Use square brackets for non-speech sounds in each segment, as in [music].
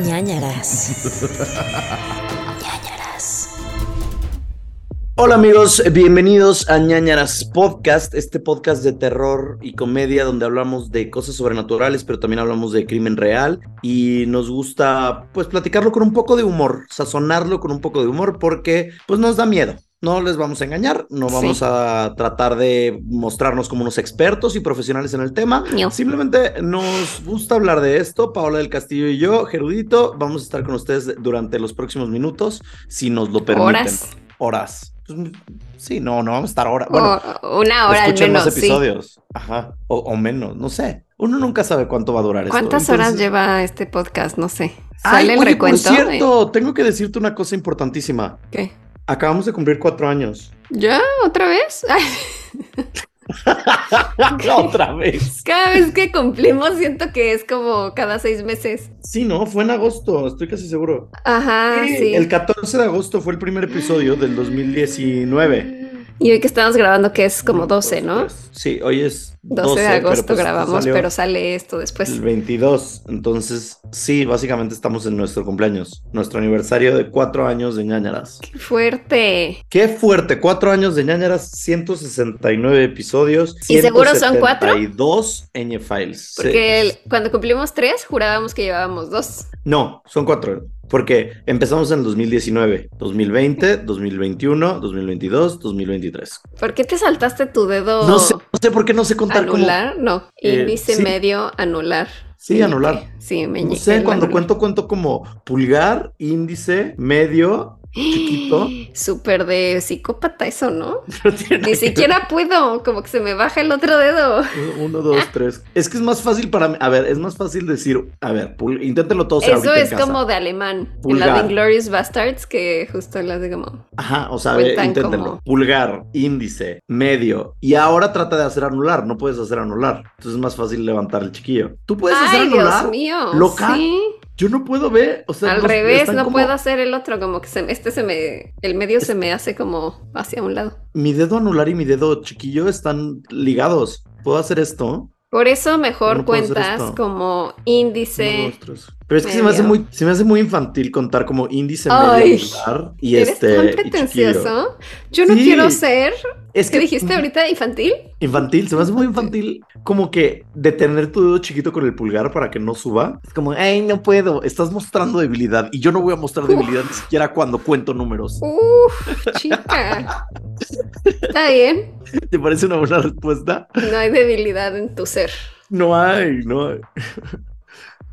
ñañaras. ñañaras. Hola amigos, bienvenidos a ñañaras Podcast, este podcast de terror y comedia donde hablamos de cosas sobrenaturales, pero también hablamos de crimen real y nos gusta pues platicarlo con un poco de humor, sazonarlo con un poco de humor porque pues nos da miedo. No les vamos a engañar, no vamos Sí. a tratar de mostrarnos como unos expertos y profesionales en el tema. No. Simplemente nos gusta hablar de esto. Paola del Castillo y yo, Gerudito, vamos a estar con ustedes durante los próximos minutos, si nos lo permiten. Horas. Horas. Pues, sí, no, no vamos a estar horas. Bueno, O una hora al menos, más sí. episodios. Ajá. O, o menos, no sé. Uno nunca sabe cuánto va a durar esto. ¿Cuántas horas lleva este podcast? No sé. Ay, ¿Sale el oye, recuento? Por cierto, tengo que decirte una cosa importantísima. ¿Qué? Acabamos de cumplir cuatro años. ¿Ya? ¿Otra vez? [laughs] Otra vez. cada vez que cumplimos siento que es como cada seis meses. Sí, no, fue en agosto, estoy casi seguro. Ajá, Sí, sí. El 14 de agosto fue el primer episodio del 2019. Y hoy que estamos grabando que es como 12, ¿no? Sí, hoy es 12, 12, de pero agosto pues grabamos, pero sale esto después. El 22. Entonces, sí, básicamente estamos en nuestro cumpleaños, nuestro aniversario de cuatro años de ñañaras. ¡Qué fuerte! Qué fuerte, cuatro años de ñañaras, 169 episodios. ¿Y seguro son cuatro? 172 ñ files. Porque el- cuando cumplimos tres, jurábamos que llevábamos dos. No, son cuatro. Porque empezamos en 2019, 2020, 2021, 2022, 2023. ¿Por qué te saltaste tu dedo No sé, no sé por qué no sé contar como- anular? No, Eh, índice sí. medio anular. Sí, anular. Sí, No meñique. sé, el cuando anular. cuento, cuento como pulgar, índice, medio, chiquito. Súper de psicópata eso, ¿no? [laughs] Ni siquiera puedo, como que se me baja el otro dedo. Uno, dos, tres. Es que es más fácil para mí. A ver, es más fácil decir. A ver, pul- inténtenlo todos Eso en es casa. como de alemán. En la de Inglorious Bastards, que justo las de como. Ajá, o sea, como- Pulgar, índice, medio. Y ahora trata de hacer anular. No puedes hacer anular. Entonces es más fácil levantar el chiquillo. ¿Tú puedes hacer anular? Dios mío. ¿Loca? Sí. Yo no puedo ver. O sea, Al los- revés, no como- puedo hacer el otro, como que se, este se me. El medio se me hace como hacia un lado. Mi dedo anular y mi dedo chiquillo están ligados. ¿Puedo hacer esto? Por eso mejor No cuentas como índice. Pero es que se me, hace muy, se me hace muy infantil contar como índice Ay, medio y ¿Eres este. tan pretencioso? Yo no Sí. quiero ser. Es ¿Qué que dijiste ahorita? ¿Infantil? Infantil, se me hace muy infantil como que detener tu dedo chiquito con el pulgar para que no suba. Es como, ay, no puedo, estás mostrando debilidad y yo no voy a mostrar debilidad ni siquiera cuando cuento números. Uf, chica. [laughs] Está bien. [laughs] ¿Te parece una buena respuesta? No hay debilidad en tu ser. No hay, no hay. [laughs]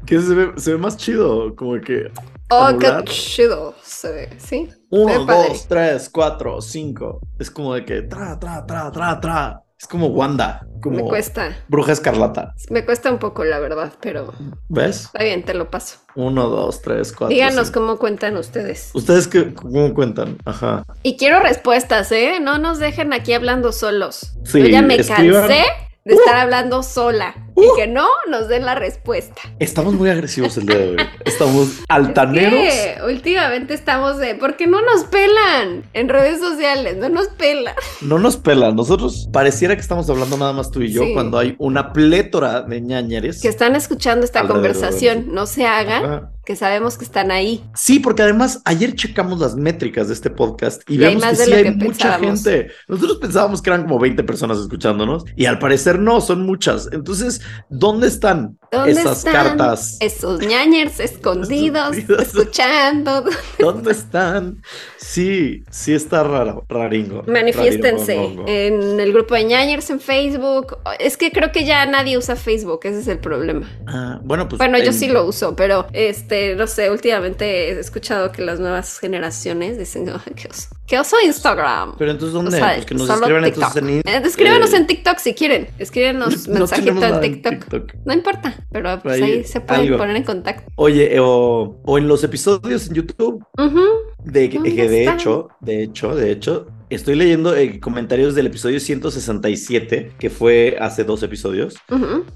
Que se ve, se ve más chido, como que Oh, qué chido se ve, ¿sí? uno, dos, tres, cuatro, cinco. Es como de que tra, tra, tra, tra, tra. Es como Wanda, Me como cuesta. Bruja Escarlata. Me cuesta un poco, la verdad, pero ¿Ves? está bien, te lo paso. Uno, dos, tres, cuatro. Díganos cinco. cómo cuentan ustedes. ¿Ustedes qué, cómo cuentan? Ajá. Y quiero respuestas, ¿eh? No nos dejen aquí hablando solos. Sí, Yo ya me escriban. cansé de estar hablando sola Uh. y que no nos den la respuesta. Estamos muy agresivos el día de hoy. [laughs] Estamos altaneros. Que últimamente estamos de, ¿por qué no nos pelan en redes sociales? No nos pelan. No nos pelan. Nosotros pareciera que estamos hablando nada más tú y yo Sí. cuando hay una plétora de ñañeres. Que están escuchando esta conversación, no se hagan, Ajá. que sabemos que están ahí. Sí, porque además ayer checamos las métricas de este podcast y, Y vemos que sí hay que mucha pensábamos. gente. Nosotros pensábamos que eran como 20 personas escuchándonos y al parecer no, son muchas. Entonces, ¿dónde están ¿Dónde esas están cartas? Esos ñañers [laughs] escondidos, escuchando. [laughs] ¿Dónde están? Sí, sí está raro, raringo. Manifiéstense en el grupo de ñañers en Facebook. Es que creo que ya nadie usa Facebook, ese es el problema. Ah, bueno, pues. Bueno, yo sí lo uso, pero este, no sé, últimamente he escuchado que las nuevas generaciones dicen, "Ay, ¿qué oso? ¿Qué oso Instagram? Pero entonces, ¿dónde? O sea, pues que nos escriban TikTok. entonces en. in- Eh, escríbanos eh, en TikTok si quieren. Escríbenos [laughs] no mensajito en nada TikTok. No importa, pero pues Ahí, ahí se pueden algo. poner en contacto. Oye, o, o en los episodios en YouTube, de que, ¿Dónde que de hecho, de hecho, de hecho, estoy leyendo eh, comentarios del episodio 167, que fue hace dos episodios.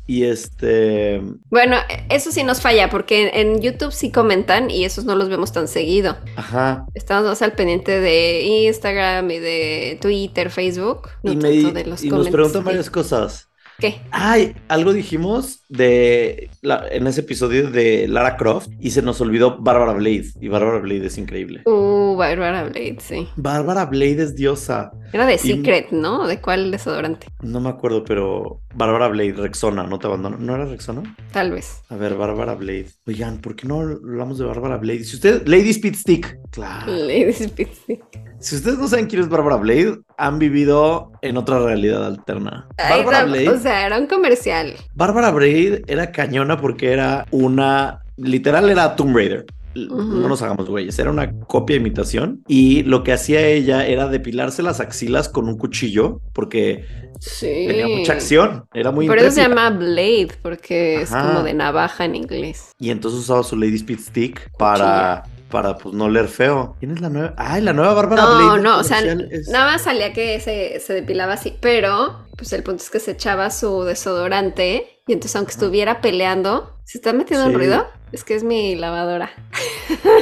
Y este. Bueno, eso sí nos falla, porque en, YouTube sí comentan y esos no los vemos tan seguido. Ajá. Estamos más al pendiente de Instagram y de Twitter, Facebook. No y me, de los y nos preguntan varias cosas. ¿Qué? Ay, algo dijimos de la- en ese episodio de Lara Croft y se nos olvidó Bárbara Blade. Y Bárbara Blade es increíble. Uh, Barbara Blade, sí. Bárbara Blade es diosa. Era de Y- Secret, ¿no? ¿De cuál desodorante? No me acuerdo, pero Bárbara Blade, Rexona, no te abandono. ¿No era Rexona? Tal vez. A ver, Bárbara Blade. Oigan, ¿por qué no hablamos de Bárbara Blade? Si usted, Lady Speed Stick. Claro. Lady Spitzy. Si ustedes no saben quién es Bárbara Blade, han vivido en otra realidad alterna. Ay, tam- Blade. O sea, era un comercial. Bárbara Blade era cañona porque era una. Literal era Tomb Raider. No nos hagamos güeyes, era una copia imitación. Y lo que hacía ella era depilarse las axilas con un cuchillo porque Sí. tenía mucha acción. Era muy Por eso se llama Blade, porque es Ajá. como de navaja en inglés. Y entonces usaba su Lady Speed Stick para, para pues no leer feo. ¿Quién es la nueva? Ay, la nueva Bárbara Blade. No, del no, o sea, es- nada más salía que se, se depilaba así, pero pues el punto es que se echaba su desodorante y entonces aunque estuviera peleando, ¿se está metiendo un Sí. ruido? Es que es mi lavadora.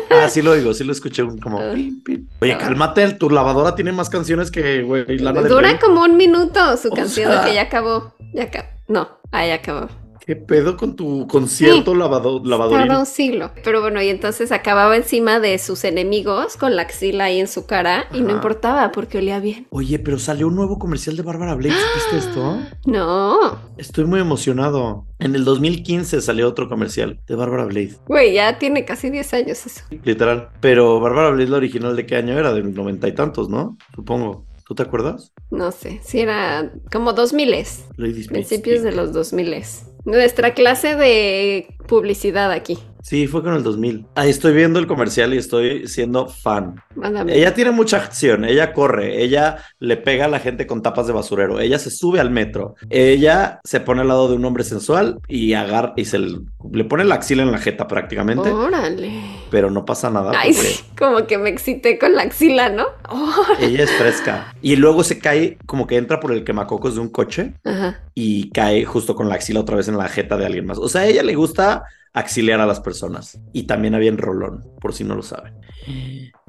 Ah, sí lo digo, sí lo escuché un como. Ah. Oye, cálmate, tu lavadora tiene más canciones que, güey, Lana Dura como un minuto su O canción sea- que ya acabó. Ya acabó. No, ah, ya acabó. ¿Qué pedo con tu concierto lavado, lavadoril? Tarda un siglo. Pero bueno, y entonces acababa encima de sus enemigos con la axila ahí en su cara y no importaba porque olía bien. Oye, pero salió un nuevo comercial de Bárbara Blade, ¿supiste esto? No, Estoy muy emocionado. En el 2015 salió otro comercial de Bárbara Blade, güey, ya tiene casi 10 años eso. literal. Pero Bárbara Blade, la original, ¿de qué año era? De noventa y tantos, ¿no? Supongo. ¿Tú te acuerdas? No sé, si era como 2000 Lady Speed principios de los 2000 Nuestra clase de publicidad aquí. Sí, fue con el 2000. Ahí estoy viendo el comercial y estoy siendo fan. Mándame. Ella tiene mucha acción, ella corre, ella le pega a la gente con tapas de basurero, ella se sube al metro, ella se pone al lado de un hombre sensual y agarra y se le, le pone la axila en la jeta prácticamente, Órale. pero no pasa nada Ay, sí, como que me excité con la axila, ¿no? Oh. ella es fresca. Y luego se cae como que entra por el quemacocos de un coche Ajá. y cae justo con la axila otra vez en la jeta de alguien más. O sea, a ella le gusta axilear a las personas. Y también había en Rolón, por si no lo saben.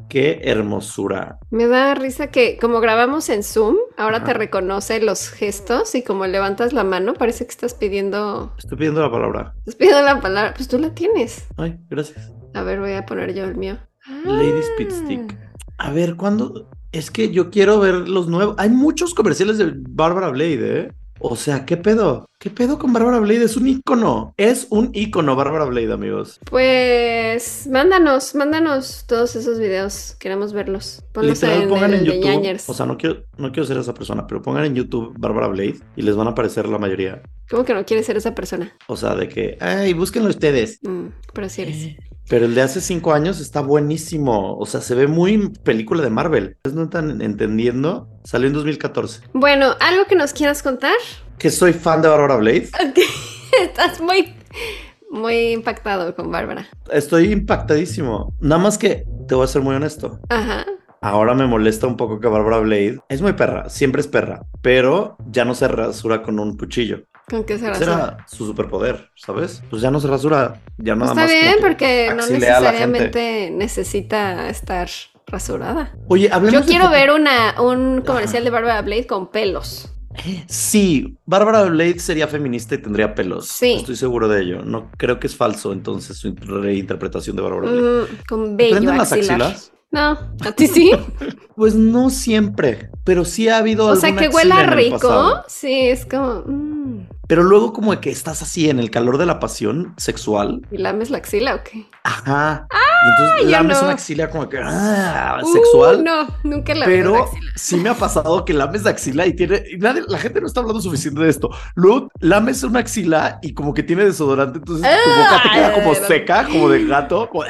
Qué hermosura. Me da risa que como grabamos en Zoom, ahora Ajá. te reconoce los gestos y como levantas la mano, parece que estás pidiendo, Estoy pidiendo la palabra. estás pidiendo la palabra. Pues tú la tienes. Ay, gracias. A ver, voy a poner yo el mío. Lady Speed Stick. A ver, ¿cuándo? Es que yo quiero ver los nuevos. Hay muchos comerciales de Bárbara Blade, ¿eh? O sea, ¿qué pedo? ¿Qué pedo con Bárbara Blade? Es un ícono. Es un ícono Bárbara Blade, amigos. Pues mándanos, mándanos todos esos videos. Queremos verlos. Ponlos Literal, en, pongan el en de YouTube. Ñañers. O sea, no quiero, no quiero ser esa persona, pero pongan en YouTube Bárbara Blade y les van a aparecer la mayoría. ¿Cómo que no quieres ser esa persona? O sea, de que, ay, búsquenlo ustedes. Mm, pero sí eres. Pero el de hace cinco años está buenísimo. O sea, se ve muy película de Marvel. No están entendiendo. Salió en 2014. Bueno, ¿algo que nos quieras contar? Que soy fan de Bárbara Blade. Ok, [laughs] Estás muy, muy impactado con Bárbara. Estoy impactadísimo. Nada más que te voy a ser muy honesto. Ajá. Ahora me molesta un poco que Bárbara Blade es muy perra, siempre es perra, pero ya no se rasura con un cuchillo. ¿Con qué se rasura? era su superpoder, ¿sabes? Pues ya no se rasura, ya nada Está más. como bien, que porque no necesariamente necesita estar rasurada. Oye, hablemos Yo quiero ver una, un comercial de Bárbara Blade con pelos. Sí, Bárbara Blade sería feminista y tendría pelos. Sí. Estoy seguro de ello. No creo que es falso entonces su reinterpretación de Bárbara Blade. Mm, con vello ¿Prenden las axilas? No, a ti sí. [laughs] Pues no siempre, pero sí ha habido o sea, que huela rico. Sí, es como. mm. Pero luego como que estás así en el calor de la pasión sexual. ¿Y lames la axila o qué? Ajá. y entonces lames no. una axila como que ah, Uh, sexual. no, nunca la la Pero axila. sí me ha pasado que lames la axila y tiene. y nadie- la gente no está hablando suficiente de esto. Luego lames una axila y como que tiene desodorante, entonces tu boca te queda como seca, como de gato. como-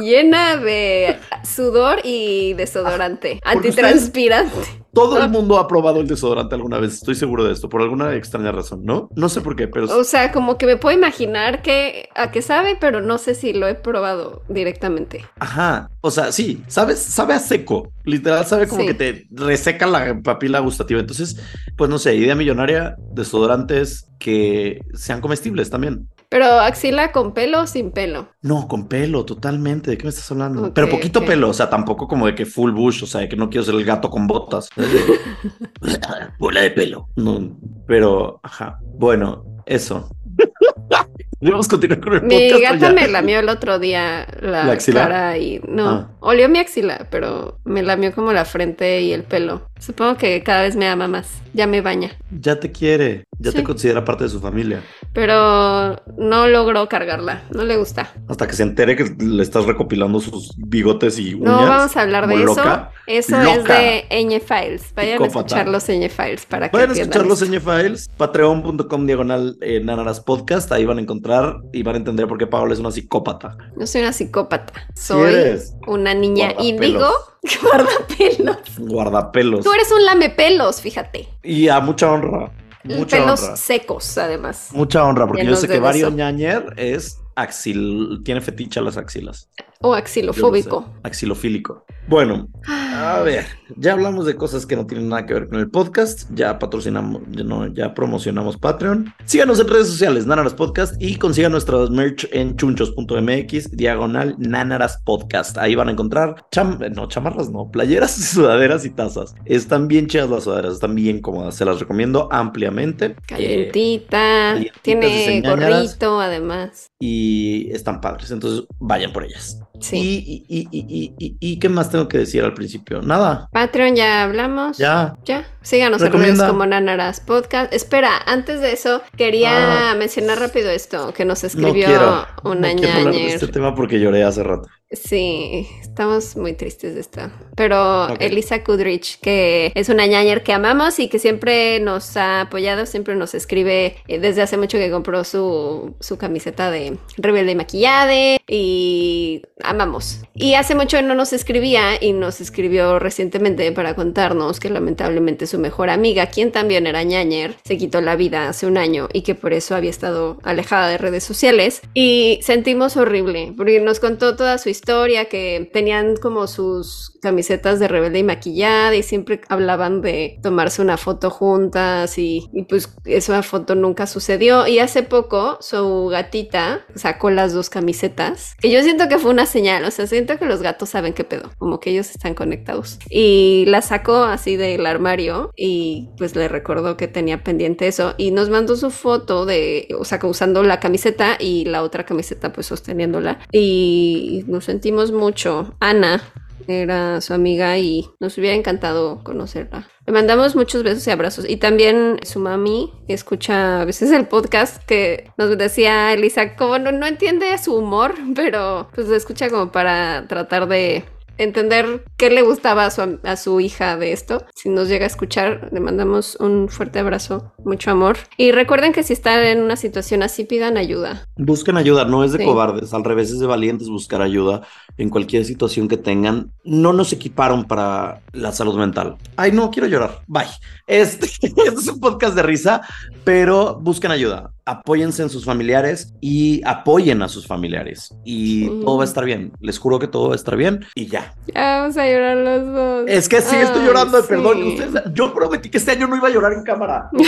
Llena de sudor y desodorante. Antitranspirante. Todo Ah. el mundo ha probado el desodorante alguna vez, estoy seguro de esto, por alguna extraña razón, ¿no? No sé por qué, pero O sea, como que me puedo imaginar que a qué sabe, pero no sé si lo he probado directamente. ajá. O sea, sí, sabes, sabe a seco, Literal sabe como Sí. que te reseca la papila gustativa. Entonces, pues no sé, idea millonaria, desodorantes que sean comestibles también. Pero axila con pelo o sin pelo. No, con pelo, totalmente. ¿De qué me estás hablando? Pero poquito pelo, o sea, tampoco como de que full bush, o sea, de que no quiero ser el gato con botas. [laughs] Bola de pelo. No, pero, ajá. Bueno, eso. [laughs] Debemos continuar con el Mi podcast. o gata ya? me lamió el otro día la, ¿La axila? cara y no, Ah. Olió mi axila, pero me lamió como la frente y el pelo. Supongo que cada vez me ama más. Ya me baña. Ya te quiere, ya te considera parte de su familia. Pero no logró cargarla. No le gusta. Hasta que se entere que le estás recopilando sus bigotes y uñas. No vamos a hablar de eso. loca. Eso es de Ñ Files. Vayan a escuchar los Ñ Files para que Pueden entiendan escuchar los. Ñ Files, patreon.com diagonal eh, Nanaras Podcast, ahí van a encontrar y van a entender por qué Paola es una psicópata. No soy una psicópata. Soy una niña Guardapelos. índigo [laughs] guardapelos. Guardapelos. Tú eres un lamepelos, fíjate. Y a mucha honra. Mucha pelos honra. secos, además. Mucha honra, porque yo sé que Vario. Ñañer es axil, tiene fetiche a las axilas. O axilofóbico. Axilofílico. Bueno, a ver, ya hablamos de cosas que no tienen nada que ver con el podcast, ya patrocinamos, ya, no, ya promocionamos Patreon. Síganos en redes sociales, Nanaras Podcast, y consigan nuestros merch en chunchos.mx, diagonal Nanaras Podcast. Ahí van a encontrar, cham no, chamarras no, playeras, [laughs] sudaderas y tazas. Están bien chidas las sudaderas, están bien cómodas, se las recomiendo ampliamente. Calientita. tiene gorrito, además. y están padres, entonces vayan por ellas. Sí. Y, y, y, y, y, y qué más tengo que decir al principio? Nada, Patreon ya hablamos. ya. Ya, síganos en redes como Nanaras Podcast. Espera, antes de eso, quería mencionar rápido esto, que nos No escribió quiero, una no quiero hablar de ñañer. este tema porque lloré hace rato. Sí, estamos muy tristes de esto. Pero Ok. Elisa Kudrich, que es una ñañer que amamos y que siempre nos ha apoyado, siempre nos escribe eh, desde hace mucho que compró su, su camiseta de Rebelde Maquillade y amamos. Y hace mucho no nos escribía y nos escribió recientemente para contarnos que lamentablemente su mejor amiga, quien también era ñañer, se quitó la vida hace un año y que por eso había estado alejada de redes sociales. Y sentimos horrible, porque nos contó toda su historia, que tenían como sus camisetas de rebelde y maquillada y siempre hablaban de tomarse una foto juntas y, pues esa foto nunca sucedió. Y hace poco su gatita sacó las dos camisetas, que yo siento que fue una señal, o sea, siento que los gatos saben qué pedo, como que ellos están conectados. Y la sacó así del armario y pues le recordó que tenía pendiente eso y nos mandó su foto de, o sea, usando la camiseta y la otra camiseta pues sosteniéndola y nos sentimos mucho. Ana era su amiga y nos hubiera encantado conocerla. Le mandamos muchos besos y abrazos. Y también su mami escucha a veces el podcast que nos decía Elisa, como no, no entiende su humor, [laughs] pero pues lo escucha como para tratar de entender qué le gustaba a su, am- a su hija de esto. Si nos llega a escuchar, le mandamos un fuerte abrazo, mucho amor. Y recuerden que si están en una situación así, pidan ayuda. Busquen ayuda, no es de Sí. cobardes, al revés es de valientes buscar ayuda en cualquier situación que tengan. No nos equiparon para la salud mental. Ay, no, quiero llorar. Bye. Este, [laughs] este es un podcast de risa, pero busquen ayuda. Apóyense en sus familiares y apoyen a sus familiares. Y Sí. todo va a estar bien. Les juro que todo va a estar bien y ya. Ya vamos a llorar los dos. Es que sí, estoy llorando, sí. perdón. Ustedes, yo prometí que este año no iba a llorar en cámara. [laughs]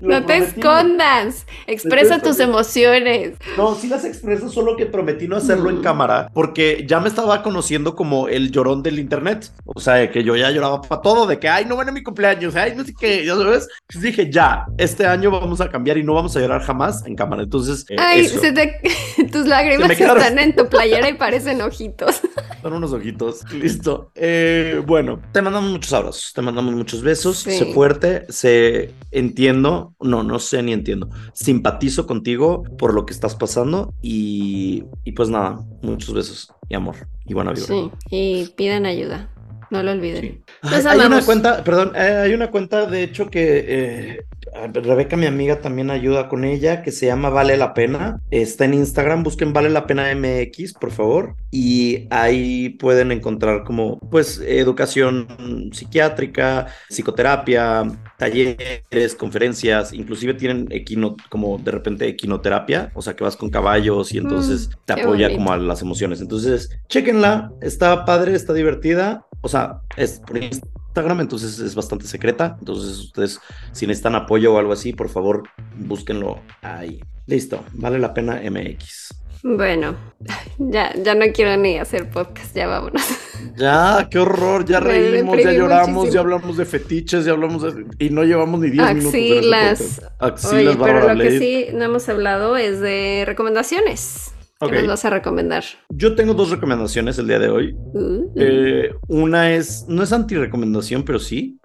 No te escondas. Expresa tus emociones. No, sí las expreso, solo que prometí no hacerlo en cámara, porque ya me estaba conociendo como el llorón del internet. O sea, que yo ya lloraba para todo, de que, ay, no van a mi cumpleaños, ay, no sé qué, ya sabes. Pues dije, ya, este año vamos a cambiar y no vamos a llorar jamás en cámara. Entonces, eh, Ay, eso, se te- [laughs] tus lágrimas Se quedaron. están en tu playera y parecen ojitos. [laughs] son unos ojitos, listo. Eh, bueno, te mandamos muchos abrazos, te mandamos muchos besos, Sí. sé fuerte, sé, entiendo, no, no sé ni entiendo, simpatizo contigo por lo que estás pasando y, y pues nada, muchos besos y amor y buena vibra. Sí, y pidan ayuda. No lo olviden. Sí. Hay- una cuenta, perdón, eh, hay una cuenta de hecho que eh, Rebeca, mi amiga, también ayuda con ella, que se llama Vale la Pena. Está en Instagram, busquen Vale la Pena MX, por favor. Y ahí pueden encontrar como, pues, educación psiquiátrica, psicoterapia, talleres, conferencias, inclusive tienen equino, como de repente equinoterapia, o sea, que vas con caballos y entonces Mm, te apoya bonito. como a las emociones. Entonces, chéquenla, está padre, está divertida, o sea, es por Instagram, entonces es bastante secreta. Entonces, ustedes, si necesitan apoyo o algo así, por favor, búsquenlo ahí. Listo, vale la pena MX. Bueno, [laughs] ya, ya no quiero ni hacer podcast, ya vámonos. [laughs] Ya, qué horror, ya reímos, ya lloramos, muchísimo. ya hablamos de fetiches, ya hablamos de... Y no llevamos ni 10 minutos. este Axilas. Axilas, Oye, pero lo que sí no hemos hablado es de recomendaciones. ¿Qué nos vas a recomendar? Yo tengo dos recomendaciones el día de hoy. Uh, Eh, una es, no es anti-recomendación, pero sí.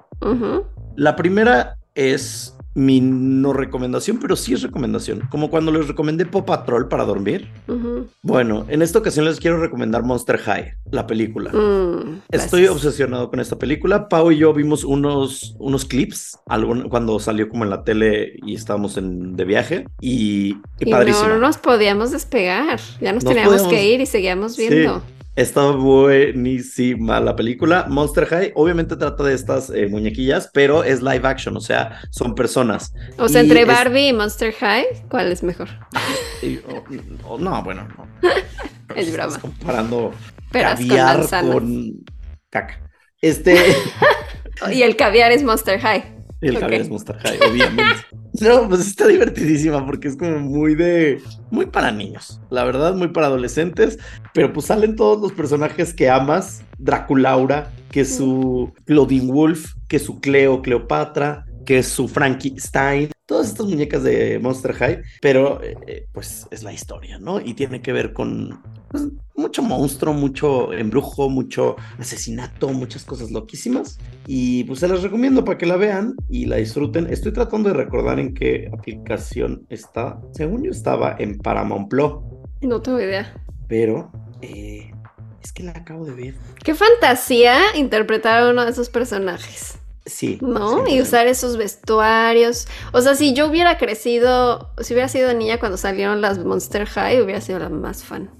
La primera es mi no recomendación, pero sí es recomendación. Como cuando les recomendé Pop Patrol para dormir. Bueno, en esta ocasión les quiero recomendar Monster High, la película. Mm, Estoy gracias. obsesionado con esta película. Pau y yo vimos unos, unos clips algún- cuando salió como en la tele y estábamos en, de viaje. Y, y Y padrísimo. no, no nos podíamos despegar. Ya nos, Nos teníamos podíamos- que ir y seguíamos Sí. Está buenísima la película. Monster High obviamente trata de estas eh, muñequillas, pero es live action, o sea, son personas. O sea, Y entre es- Barbie y Monster High, ¿cuál es mejor? [laughs] Y- o- o- no, bueno, no. [laughs] Es Estás broma. comparando Peras con caviar manzanas. con caca. Este, [laughs] Y el caviar es Monster High. El Ok. caviar es Monster High, obviamente. [laughs] No, pues está divertidísima porque es como muy de, muy para niños, la verdad, muy para adolescentes, pero pues salen todos los personajes que amas, Draculaura, que es su Claudine Wolf, que es su Cleo, Cleopatra, que es su Frankenstein, todas estas muñecas de Monster High, pero eh, eh, pues es la historia, ¿no? Y tiene que ver con pues, mucho monstruo, mucho embrujo, mucho asesinato, muchas cosas loquísimas. Y pues se las recomiendo para que la vean y la disfruten. Estoy tratando de recordar en qué aplicación está. Según yo estaba en Paramount Plus, No tengo idea. pero eh, es que la acabo de ver. Qué fantasía interpretar a uno de esos personajes, Sí. ¿no? sí, Y usar esos vestuarios. O sea, si yo hubiera crecido, si hubiera sido niña cuando salieron las Monster High, hubiera sido la más fan.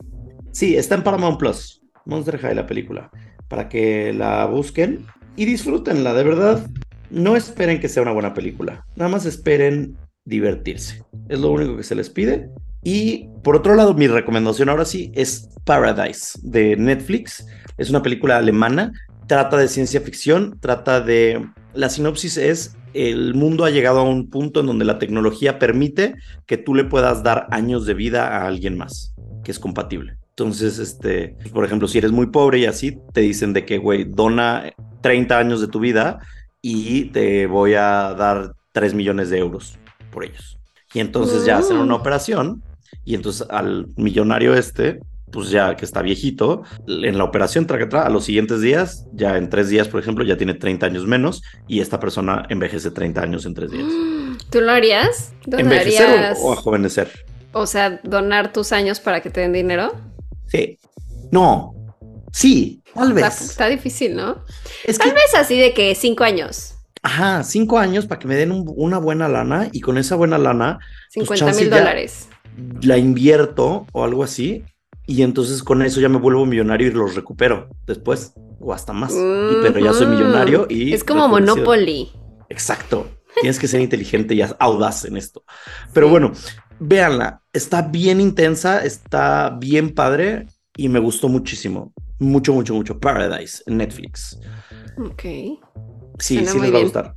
Sí, está en Paramount Plus. Monster High, la película. Para que la busquen y disfrútenla, de verdad. No esperen que sea una buena película. Nada más esperen divertirse. Es lo único que se les pide. Y por otro lado, mi recomendación ahora sí es Paradise de Netflix. Es una película alemana. Trata de ciencia ficción. Trata de. La sinopsis es: el mundo ha llegado a un punto en donde la tecnología permite que tú le puedas dar años de vida a alguien más, que es compatible. Entonces, este, por ejemplo, si eres muy pobre y así, te dicen de que, güey, dona 30 años de tu vida y te voy a dar 3 millones de euros por ellos. Y entonces ya hacen una Mm. operación y entonces al millonario este, pues ya que está viejito, en la operación tra, a los siguientes días, ya en tres días, por ejemplo, ya tiene 30 años menos y esta persona envejece 30 años en tres días. [gasps] ¿Tú lo harías? ¿Envejecer ¿Donarías? o, o ajovenecer? O sea, donar tus años para que te den dinero. Sí. No. Sí, tal vez. está difícil, ¿no? Es que Tal vez así de que cinco años, Ajá, cinco años para que me den un- una buena lana y con esa buena lana 50 Pues mil dólares. la invierto o algo así y entonces con eso ya me vuelvo millonario y los recupero después o hasta más. Pero ya soy millonario y... Es como. Monopoly. Exacto. Tienes que ser inteligente y audaz en esto. Pero bueno, véanla. Está bien intensa, está bien padre y me gustó muchísimo. Mucho, mucho, mucho. Paradise en Netflix. Ok. Sí, Suena sí les va a gustar.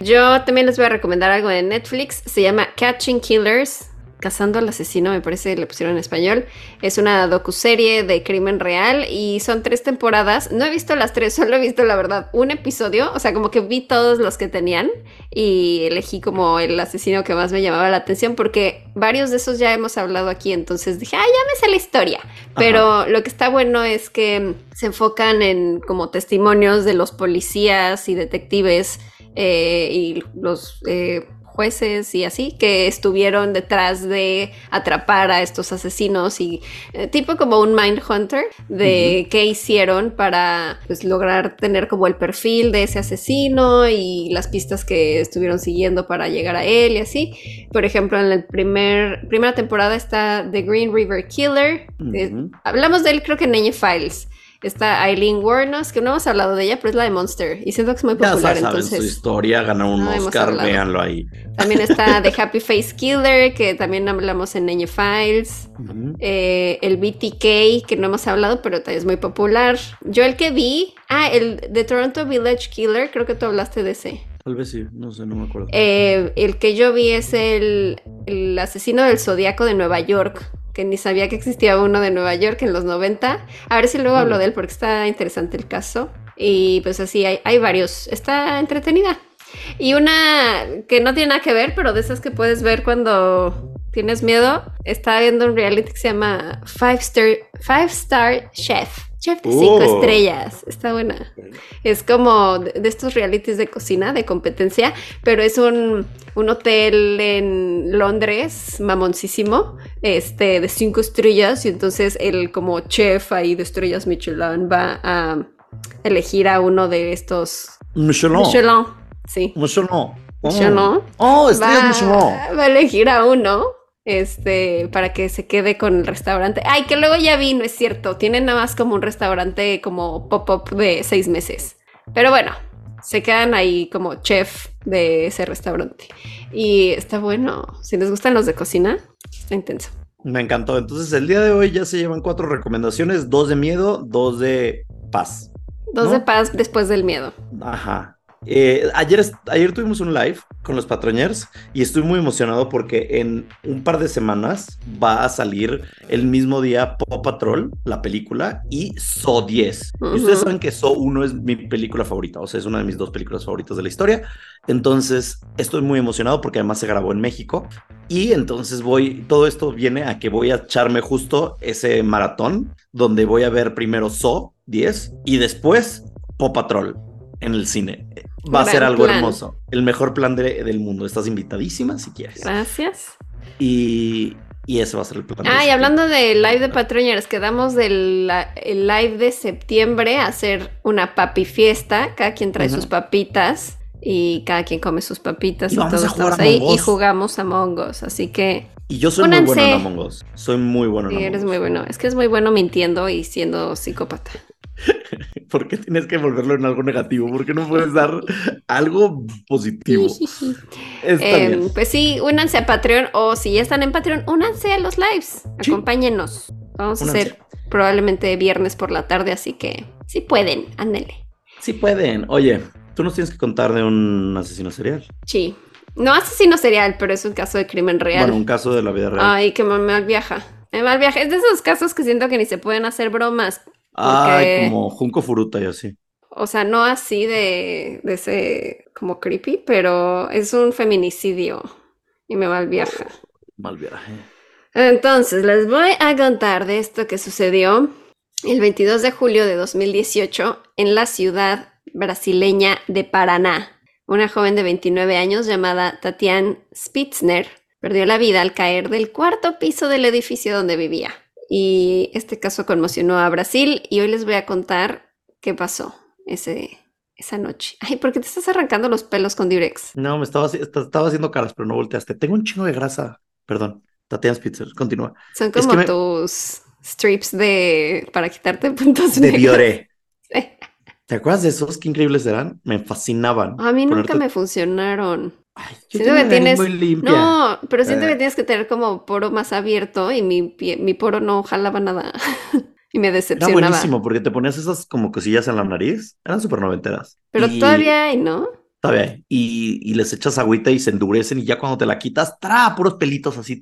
Yo también les voy a recomendar algo de Netflix. Se llama Catching Killers. Cazando al asesino, me parece le pusieron en español. Es una docuserie de crimen real y son tres temporadas. No he visto las tres, [laughs] solo he visto, la verdad, un episodio. O sea, como que vi todos los que tenían y elegí como el asesino que más me llamaba la atención porque varios de esos ya hemos hablado aquí. Entonces dije, ah, ya me sé la historia. Pero lo que está bueno es que se enfocan en como testimonios de los policías y detectives eh, y los eh, jueces y así que estuvieron detrás de atrapar a estos asesinos y eh, tipo como un mind hunter de qué hicieron para pues, lograr tener como el perfil de ese asesino y las pistas que estuvieron siguiendo para llegar a él y así. Por ejemplo, en la primer, primera temporada está The Green River Killer. Eh, hablamos de él creo que en Ninja Files. Está Eileen Warnos, que no hemos hablado de ella, pero es la de Monster. Y siento que es muy Ya popular, saben su entonces... historia, ganó un no Oscar, véanlo ahí. También está [laughs] The Happy Face Killer, que también hablamos en Ninja Files. Eh, el BTK, que no hemos hablado, pero también es muy popular. Yo el que vi, ah, el de Toronto Village Killer, creo que tú hablaste de ese. Tal vez sí, no sé, no me acuerdo. Eh, el que yo vi es el, el asesino del zodiaco de Nueva York, que ni sabía que existía uno de Nueva York en los 90. A ver si luego hablo de él porque está interesante el caso. Y pues así, hay, hay varios. Está entretenida. Y una que no tiene nada que ver, pero de esas que puedes ver cuando tienes miedo, está viendo un reality que se llama Five Star, Five Star Chef. Chef de cinco Oh. estrellas. Está buena. Es como de, de estos realities de cocina, de competencia, pero es un, un hotel en Londres, mamoncísimo, este, de cinco estrellas, y entonces el como chef ahí de estrellas Michelin va a elegir a uno de estos Michelin. Michelin, sí. Michelin. Oh. Michelin. Oh, estrellas Va, Michelin. va a elegir a uno. Este, para que se quede con el restaurante. Ay, que luego ya vi, no es cierto. Tienen nada más como un restaurante como pop-up de seis meses. Pero bueno, se quedan ahí como chef de ese restaurante. Y está bueno. Si les gustan los de cocina, está intenso. Me encantó. Entonces, el día de hoy ya se llevan cuatro recomendaciones: dos de miedo, dos de paz. Dos ¿No? de paz después del miedo. Ajá. Eh, ayer, ayer tuvimos un live con los patroñers y estoy muy emocionado porque en un par de semanas va a salir el mismo día Paw Patrol, la película, y So 10. Y ustedes saben que So 1 es mi película favorita, o sea, es una de mis dos películas favoritas de la historia. Entonces, estoy muy emocionado porque además se grabó en México. Y entonces voy, todo esto viene a que voy a echarme justo ese maratón donde voy a ver primero So 10 y después Paw Patrol en el cine. Va a ser algo plan. hermoso. El mejor plan de- del mundo. Estás invitadísima si quieres. Gracias. Y, y ese va a ser el plan. de Ah, y hablando de live de Patreoners, quedamos del el live de septiembre a hacer una papi fiesta. Cada quien trae sus papitas y cada quien come sus papitas Y y, todos estamos ahí y jugamos a Us. Así que Y yo soy muy bueno en. Among Us. Soy muy bueno en sí, Among eres muy bueno. Es que es muy bueno mintiendo y siendo psicópata. [laughs] ¿Por qué tienes que volverlo en algo negativo? ¿Por qué no puedes dar algo positivo? [laughs] Está Em, bien. pues sí, únanse a Patreon o si ya están en Patreon, únanse a los lives. Sí. Acompáñenos. Vamos a hacer probablemente viernes por la tarde, así que si pueden, ándenle. Sí pueden. Oye, tú nos tienes que contar de un asesino serial. Sí. No asesino serial, pero es un caso de crimen real. Bueno, un caso de la vida real. Ay, que me mal viaja. Me mal viaja. Es de esos casos que siento que ni se pueden hacer bromas. Ay, como Junco Furuta y así. O sea, no así de, de ese como creepy, pero es un feminicidio. Y me mal viaja. Mal viaje. Entonces, les voy a contar de esto que sucedió el 22 de julio de 2018 en la ciudad brasileña de Paraná. Una joven de 29 años llamada Tatiana Spitzner perdió la vida al caer del cuarto piso del edificio donde vivía. Y este caso conmocionó a Brasil y hoy les voy a contar qué pasó ese, esa noche. [laughs] Ay, ¿por qué te estás arrancando los pelos con Durex? No, me estaba, estaba haciendo caras, pero no volteaste. Tengo un chingo de grasa. Perdón. Tatiana Spitzer, continúa. Son Es como me- tus strips de para quitarte [laughs] puntos De. [laughs] Sí. ¿Te acuerdas de esos? Qué increíbles eran. Me fascinaban. A mí nunca Ponerte- me funcionaron. Ay, yo Siento que tienes- muy limpia. No, pero siento Eh. que tienes que tener como poro más abierto y mi, pie- mi poro no jalaba nada. [laughs] y me Era decepcionaba. buenísimo porque te ponías esas como cosillas en la nariz. Eran súper noventeras. Pero Y- todavía hay, ¿no? Todavía hay. Y, y les echas agüita y se endurecen y ya cuando te la quitas, ¡tra! Puros pelitos así.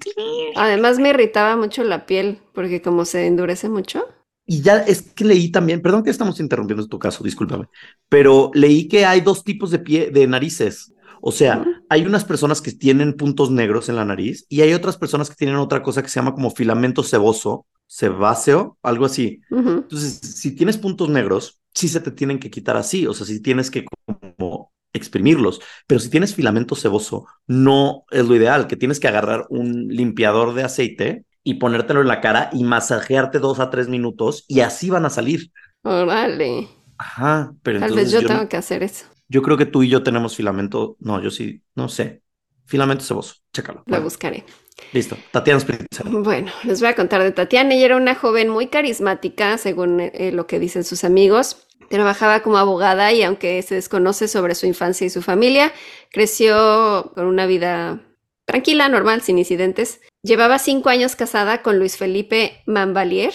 Además me irritaba mucho la piel porque como se endurece mucho. Y ya es que leí también, perdón que estamos interrumpiendo tu caso, discúlpame, pero leí que hay dos tipos de pie, de narices. O sea, hay unas personas que tienen puntos negros en la nariz y hay otras personas que tienen otra cosa que se llama como filamento seboso, sebáceo, algo así. Entonces, si tienes puntos negros, sí se te tienen que quitar así, o sea, si tienes que como exprimirlos. Pero si tienes filamento seboso, no es lo ideal, que tienes que agarrar un limpiador de aceite y ponértelo en la cara y masajearte dos a tres minutos y así van a salir. Órale. Ajá, pero Tal entonces vez yo, yo, tengo que hacer eso. Yo creo que tú y yo tenemos filamento, no, yo sí, no sé, filamento seboso, chécalo. Lo Bueno, buscaré. listo, Tatiana Spritzer. Bueno, les voy a contar de Tatiana. Ella era una joven muy carismática, según eh, lo que dicen sus amigos. Trabajaba como abogada y aunque se desconoce sobre su infancia y su familia, creció con una vida tranquila, normal, sin incidentes. Llevaba cinco años casada con Luis Felipe Manvalier.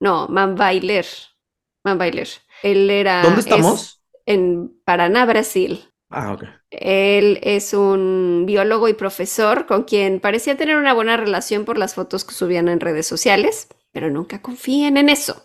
No, Manbailer. Manbailer. Él era... ¿Dónde es estamos? En Paraná, Brasil. Ah, ok. Él es un biólogo y profesor con quien parecía tener una buena relación por las fotos que subían en redes sociales, pero nunca confíen en eso.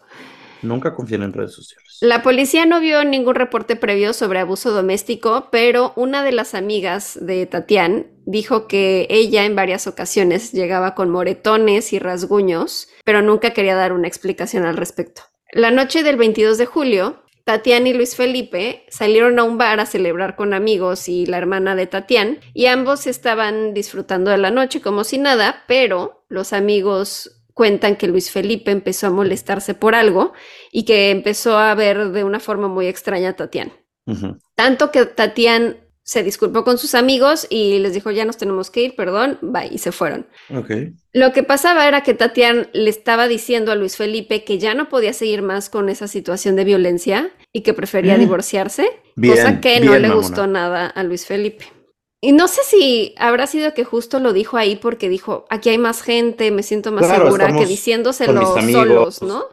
Nunca confíen en redes sociales. La policía no vio ningún reporte previo sobre abuso doméstico, pero una de las amigas de Tatián dijo que ella en varias ocasiones llegaba con moretones y rasguños, pero nunca quería dar una explicación al respecto. La noche del 22 de julio, Tatián y Luis Felipe salieron a un bar a celebrar con amigos y la hermana de Tatián, y ambos estaban disfrutando de la noche como si nada, pero los amigos cuentan que Luis Felipe empezó a molestarse por algo y que empezó a ver de una forma muy extraña a Tatián. Ujú. Tanto que Tatián se disculpó con sus amigos y les dijo, ya nos tenemos que ir, perdón, bye, y se fueron. Lo que pasaba era que Tatián le estaba diciendo a Luis Felipe que ya no podía seguir más con esa situación de violencia y que prefería Mm. divorciarse, Bien, cosa que no le mamona. gustó nada a Luis Felipe. Y no sé si habrá sido que justo lo dijo ahí porque dijo, aquí hay más gente, me siento más Claro, segura que diciéndoselo solos, ¿no?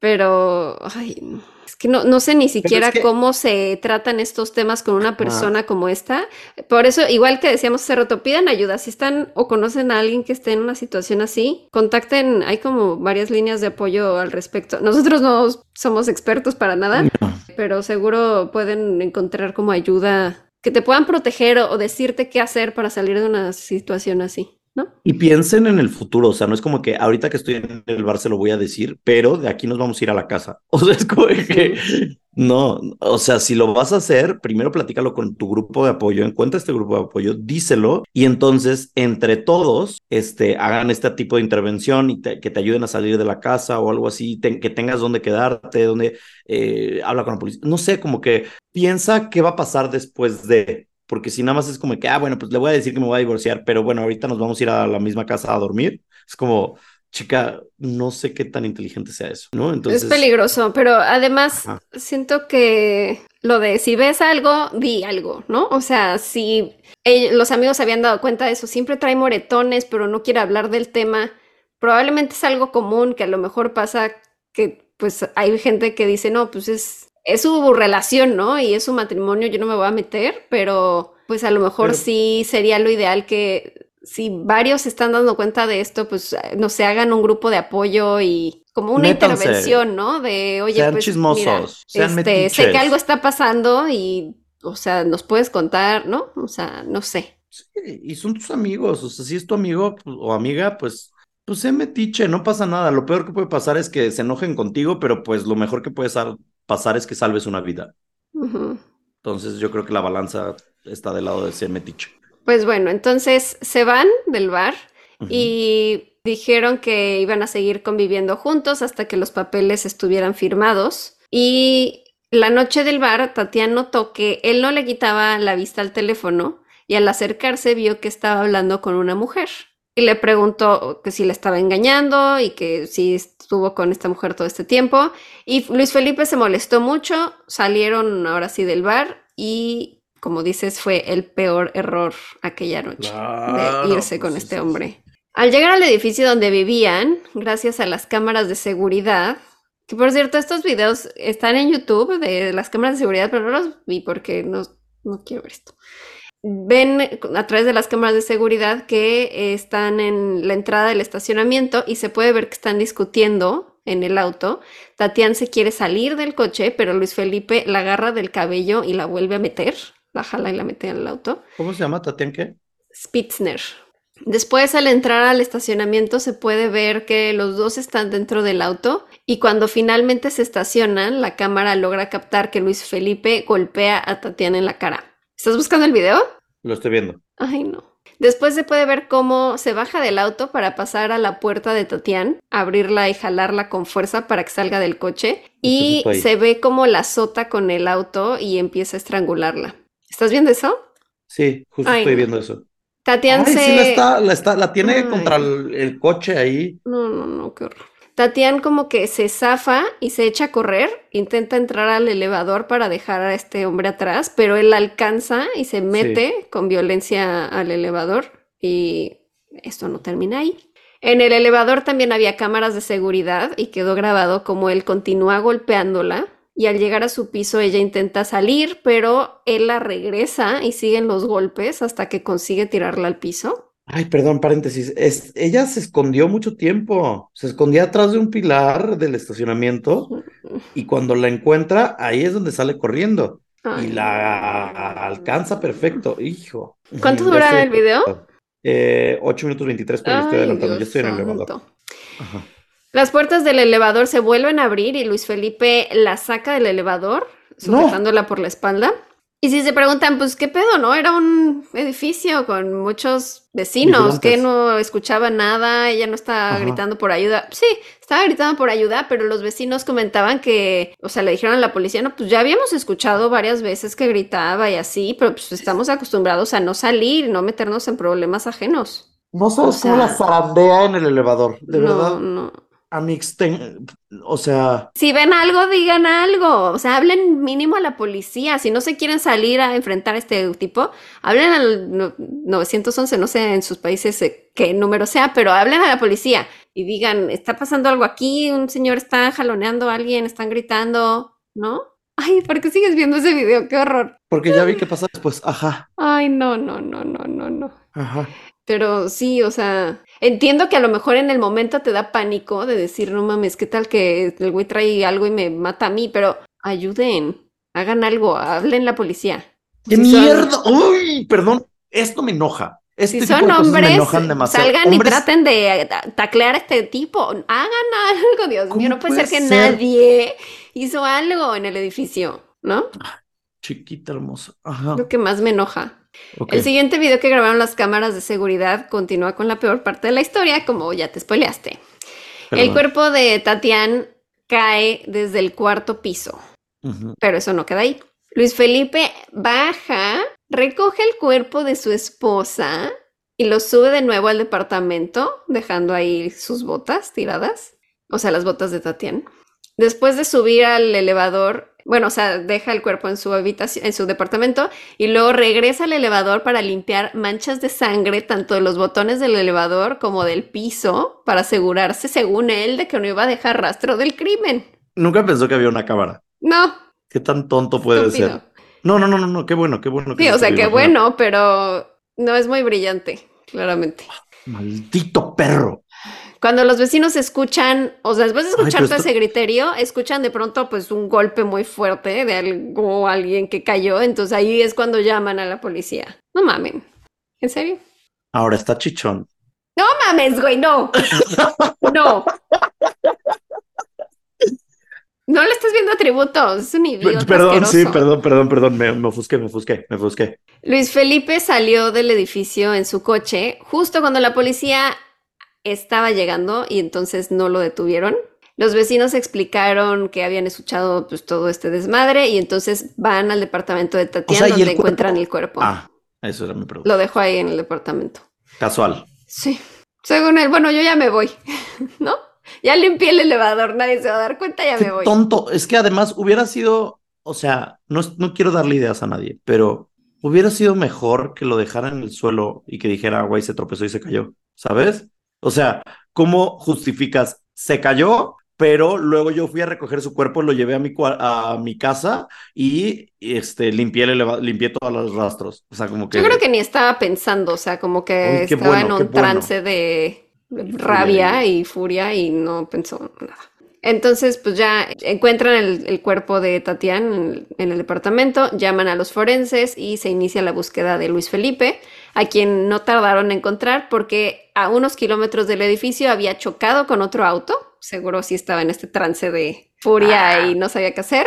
Pero, ay, no. Es que no, no sé ni siquiera que- cómo se tratan estos temas con una persona como esta. Por eso, igual que decíamos hace rato, pidan ayuda. Si están o conocen a alguien que esté en una situación así, contacten. Hay como varias líneas de apoyo al respecto. Nosotros no somos expertos para nada, No. pero seguro pueden encontrar como ayuda que te puedan proteger o, o decirte qué hacer para salir de una situación así, ¿no? Y piensen en el futuro, o sea, no es como que ahorita que estoy en el bar se lo voy a decir, pero de aquí nos vamos a ir a la casa. [laughs] O sea, es como que no, o sea, si lo vas a hacer, primero platícalo con tu grupo de apoyo, encuentra este grupo de apoyo, díselo y entonces entre todos, este, hagan este tipo de intervención y te- que te ayuden a salir de la casa o algo así, te- que tengas donde quedarte, donde eh, habla con la policía, no sé, como que piensa qué va a pasar después de, porque si nada más es como que, ah, bueno, pues le voy a decir que me voy a divorciar, pero bueno, ahorita nos vamos a ir a la misma casa a dormir. Es como, chica, no sé qué tan inteligente sea eso, ¿no? Entonces, es peligroso, pero además Ajá. siento que lo de si ves algo, di algo, ¿no? O sea, si los amigos se habían dado cuenta de eso, siempre trae moretones, pero no quiere hablar del tema, probablemente es algo común que a lo mejor pasa que pues hay gente que dice, no, pues es, es su relación, ¿no? Y es su matrimonio, yo no me voy a meter, pero pues a lo mejor Pero- sí sería lo ideal que si varios se están dando cuenta de esto, pues no se hagan un grupo de apoyo y como una Métanse. intervención, ¿no? De, oye, Sean pues chismosos, mira, sean este, sé que algo está pasando y, o sea, nos puedes contar, ¿no? O sea, no sé. sí, y son tus amigos, o sea, si es tu amigo pues, o amiga, pues, pues sé metiche, no pasa nada. Lo peor que puede pasar es que se enojen contigo, pero pues lo mejor que puede sal- pasar es que salves una vida. Entonces yo creo que la balanza está del lado de ser metiche. Pues bueno, entonces se van del bar y dijeron que iban a seguir conviviendo juntos hasta que los papeles estuvieran firmados. Y la noche del bar, Tatiana notó que él no le quitaba la vista al teléfono y al acercarse vio que estaba hablando con una mujer. Y le preguntó que si le estaba engañando y que si estuvo con esta mujer todo este tiempo. Y Luis Felipe se molestó mucho, salieron ahora sí del bar y, como dices, fue el peor error aquella noche Claro, de irse con sí, este sí, hombre. Al llegar al edificio donde vivían, gracias a las cámaras de seguridad, que por cierto, estos videos están en YouTube de las cámaras de seguridad, pero no los vi porque no, no quiero ver esto. Ven a través de las cámaras de seguridad que están en la entrada del estacionamiento y se puede ver que están discutiendo en el auto. Tatiana se quiere salir del coche, pero Luis Felipe la agarra del cabello y la vuelve a meter. La jala y la mete en el auto. ¿Cómo se llama, Tatiana? ¿Qué? Spitzner. Después, al entrar al estacionamiento, se puede ver que los dos están dentro del auto y cuando finalmente se estacionan, la cámara logra captar que Luis Felipe golpea a Tatiana en la cara. ¿Estás buscando el video? Lo estoy viendo. Ay, no. Después se puede ver cómo se baja del auto para pasar a la puerta de Tatián, abrirla y jalarla con fuerza para que salga del coche. Y se ve cómo la azota con el auto y empieza a estrangularla. ¿Estás viendo eso? Sí, justo Ay, estoy no. viendo eso. Tatián Ay, se... sí, la está, la está, la tiene Ay. contra el, el coche ahí. No, no, no, qué horror. Tatián como que se zafa y se echa a correr, intenta entrar al elevador para dejar a este hombre atrás, pero él alcanza y se mete con violencia al elevador y esto no termina ahí. En el elevador también había cámaras de seguridad y quedó grabado como él continúa golpeándola y al llegar a su piso ella intenta salir, pero él la regresa y siguen los golpes hasta que consigue tirarla al piso. Ay, perdón, paréntesis. Es, ella se escondió mucho tiempo. Se escondía atrás de un pilar del estacionamiento y cuando la encuentra, ahí es donde sale corriendo. Ay, Y la alcanza perfecto, hijo. ¿Cuánto dura el video? Eh, 8 minutos 23, pero le estoy Ay, adelantando. Dios Yo estoy en el elevador. Ajá. Las puertas del elevador se vuelven a abrir y Luis Felipe la saca del elevador, No. sujetándola por la espalda. Y si se preguntan, pues qué pedo, ¿no? Era un edificio con muchos vecinos que no escuchaban nada, ella no estaba Ajá. gritando por ayuda. Sí, estaba gritando por ayuda, pero los vecinos comentaban que, o sea, le dijeron a la policía, no, pues ya habíamos escuchado varias veces que gritaba y así, pero pues estamos acostumbrados a no salir, no meternos en problemas ajenos. No sabes O cómo sea- la zarandea en el elevador. De no, verdad, no. Amix, ten- o sea, Si ven algo, digan algo. O sea, hablen mínimo a la policía. Si no se quieren salir a enfrentar a este tipo, hablen al no- 911, no sé en sus países eh, qué número sea, pero hablen a la policía y digan, está pasando algo aquí, un señor está jaloneando a alguien, están gritando, ¿no? Ay, ¿por qué sigues viendo ese video? ¡Qué horror! porque ya vi qué pasa después. Ajá, Ay, no, no, no, no, no, no. ajá. Pero sí, o sea, entiendo que a lo mejor en el momento te da pánico de decir, no mames, ¿qué tal que el güey trae algo y me mata a mí? Pero ayuden, hagan algo, hablen la policía. ¡Qué Si son- mierda! ¡Uy! Perdón, esto me enoja. Este Si tipo son de cosas me hombres, salgan y traten de ta- taclear a este tipo. Hagan algo, Dios mío. ¿Cómo No puede ser que ser? nadie hizo algo en el edificio, ¿no? Chiquita hermosa. Ajá. Lo que más me enoja. El siguiente video que grabaron las cámaras de seguridad continúa con la peor parte de la historia, como ya te spoileaste. El cuerpo de Tatián cae desde el cuarto piso, pero eso no queda ahí. Luis Felipe baja, recoge el cuerpo de su esposa y lo sube de nuevo al departamento, dejando ahí sus botas tiradas, o sea, las botas de Tatián. Después de subir al elevador, bueno, o sea, deja el cuerpo en su habitación, en su departamento y luego regresa al elevador para limpiar manchas de sangre tanto de los botones del elevador como del piso para asegurarse, según él, de que no iba a dejar rastro del crimen. Nunca pensó que había una cámara. No, ¿Qué tan tonto puede estúpido. ser? No, no, no, no, no, qué bueno, qué bueno. que Sí, no o sea, se qué bueno, pero no es muy brillante, claramente. Maldito perro. Cuando los vecinos escuchan, o sea, después de escuchar todo esto- ese griterío, escuchan de pronto pues un golpe muy fuerte de algo, alguien que cayó, entonces ahí es cuando llaman a la policía. No mamen. ¿En serio? Ahora está chichón. No mames, güey, no. [laughs] No. No le estás viendo atributos, es un idiota Perdón, sí, perdón, perdón, perdón. Me, me ofusqué, me ofusqué, me ofusqué. Luis Felipe salió del edificio en su coche justo cuando la policía estaba llegando y entonces no lo detuvieron. Los vecinos explicaron que habían escuchado pues todo este desmadre y entonces van al departamento de Tatiana sea, ¿y el donde encuentran el cuerpo. Ah, eso era mi pregunta. Lo dejó ahí en el departamento. Casual. Sí. Según él, bueno, yo ya me voy, [laughs] ¿no? Ya limpié el elevador, nadie se va a dar cuenta, ya Qué me voy. tonto. Es que además hubiera sido, o sea, no, no quiero darle ideas a nadie, pero hubiera sido mejor que lo dejara en el suelo y que dijera, güey, se tropezó y se cayó, ¿sabes? O sea, ¿cómo justificas? Se cayó, pero luego yo fui a recoger su cuerpo, lo llevé a mi, a mi casa y este, limpié, limpié todos los rastros. O sea, como que... Yo creo que ni estaba pensando, o sea, como que estaba bueno, en un bueno. trance de rabia y furia y no pensó nada. Entonces, pues ya encuentran el, cuerpo de Tatiana en el departamento, llaman a los forenses y se inicia la búsqueda de Luis Felipe, a quien no tardaron en encontrar porque a unos kilómetros del edificio había chocado con otro auto seguro sí estaba en este trance de furia Ah. y no sabía qué hacer.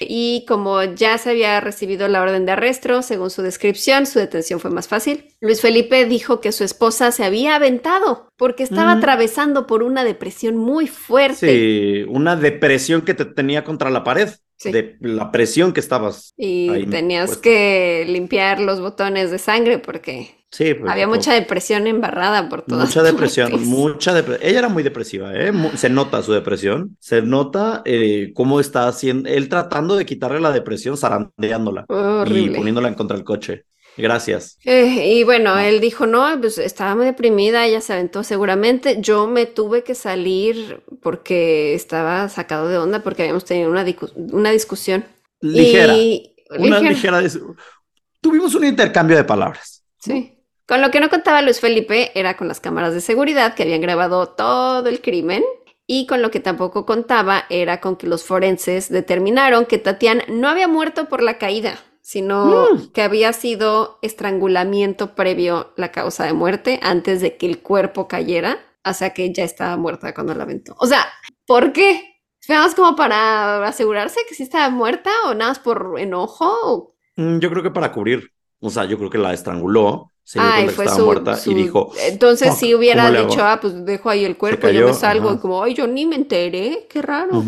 Y como ya se había recibido la orden de arresto, según su descripción, su detención fue más fácil. Luis Felipe dijo que su esposa se había aventado porque estaba Mm. atravesando por una depresión muy fuerte. Sí, una depresión que te tenía contra la pared. Sí. De la presión que estabas. Y Ahí tenías puesta. que limpiar los botones de sangre porque Sí, pues, había por- mucha depresión embarrada por todas Mucha [laughs] depresión, partes. mucha depresión. Ella era muy depresiva, ¿eh? Se nota su depresión, se nota eh, cómo está haciendo, él tratando de quitarle la depresión, zarandeándola y poniéndola en contra del coche. Gracias. Eh, y bueno, Ah. él dijo, no, pues estaba muy deprimida, ella se aventó seguramente. Yo me tuve que salir porque estaba sacado de onda porque habíamos tenido una, una discusión. Ligera, Y- una ligera, Tuvimos un intercambio de palabras. Sí. Con lo que no contaba Luis Felipe era con las cámaras de seguridad que habían grabado todo el crimen. Y con lo que tampoco contaba era con que los forenses determinaron que Tatiana no había muerto por la caída, sino Mm. que había sido estrangulamiento previo la causa de muerte antes de que el cuerpo cayera, o sea que ya estaba muerta cuando la aventó. O sea, ¿por qué? ¿Fue nada más como para asegurarse que sí estaba muerta o nada más por enojo? o- Mm, Yo creo que para cubrir. O sea, yo creo que la estranguló, se dio Ay, cuenta que fue su, muerta su- y dijo. Entonces, "Fuck, si hubiera ¿cómo le hago?". dicho, ah, pues dejo ahí el cuerpo, yo me salgo, ajá. y como, ay, yo ni me enteré, qué raro.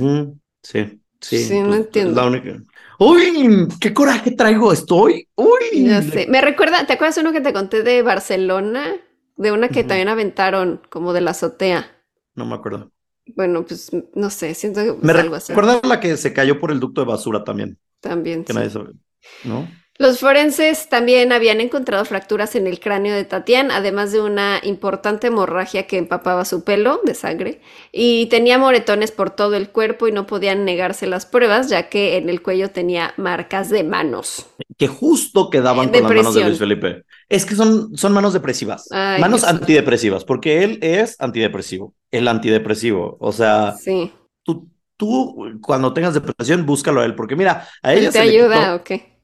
Sí, sí. Sí, no pues, entiendo. la única- ¡Uy! ¡Qué coraje traigo estoy! ¡Uy! Ya sé. Me recuerda, ¿te acuerdas uno que te conté de Barcelona? De una que también aventaron, como de la azotea. No me acuerdo. Bueno, pues no sé, siento que Me algo así. recuerda la que se cayó por el ducto de basura también, También. que sí. nadie sabe, ¿no? Los forenses también habían encontrado fracturas en el cráneo de Tatiana, además de una importante hemorragia que empapaba su pelo de sangre, y tenía moretones por todo el cuerpo y no podían negarse las pruebas, ya que en el cuello tenía marcas de manos. Que justo quedaban con las manos de. Luis Felipe. Es que son, son manos depresivas, Ay, manos Dios. antidepresivas, porque él es antidepresivo, el antidepresivo. O sea, Sí. tú, tú cuando tengas depresión, búscalo a él, porque mira, a ella ¿Te se le ayuda quitó- o qué?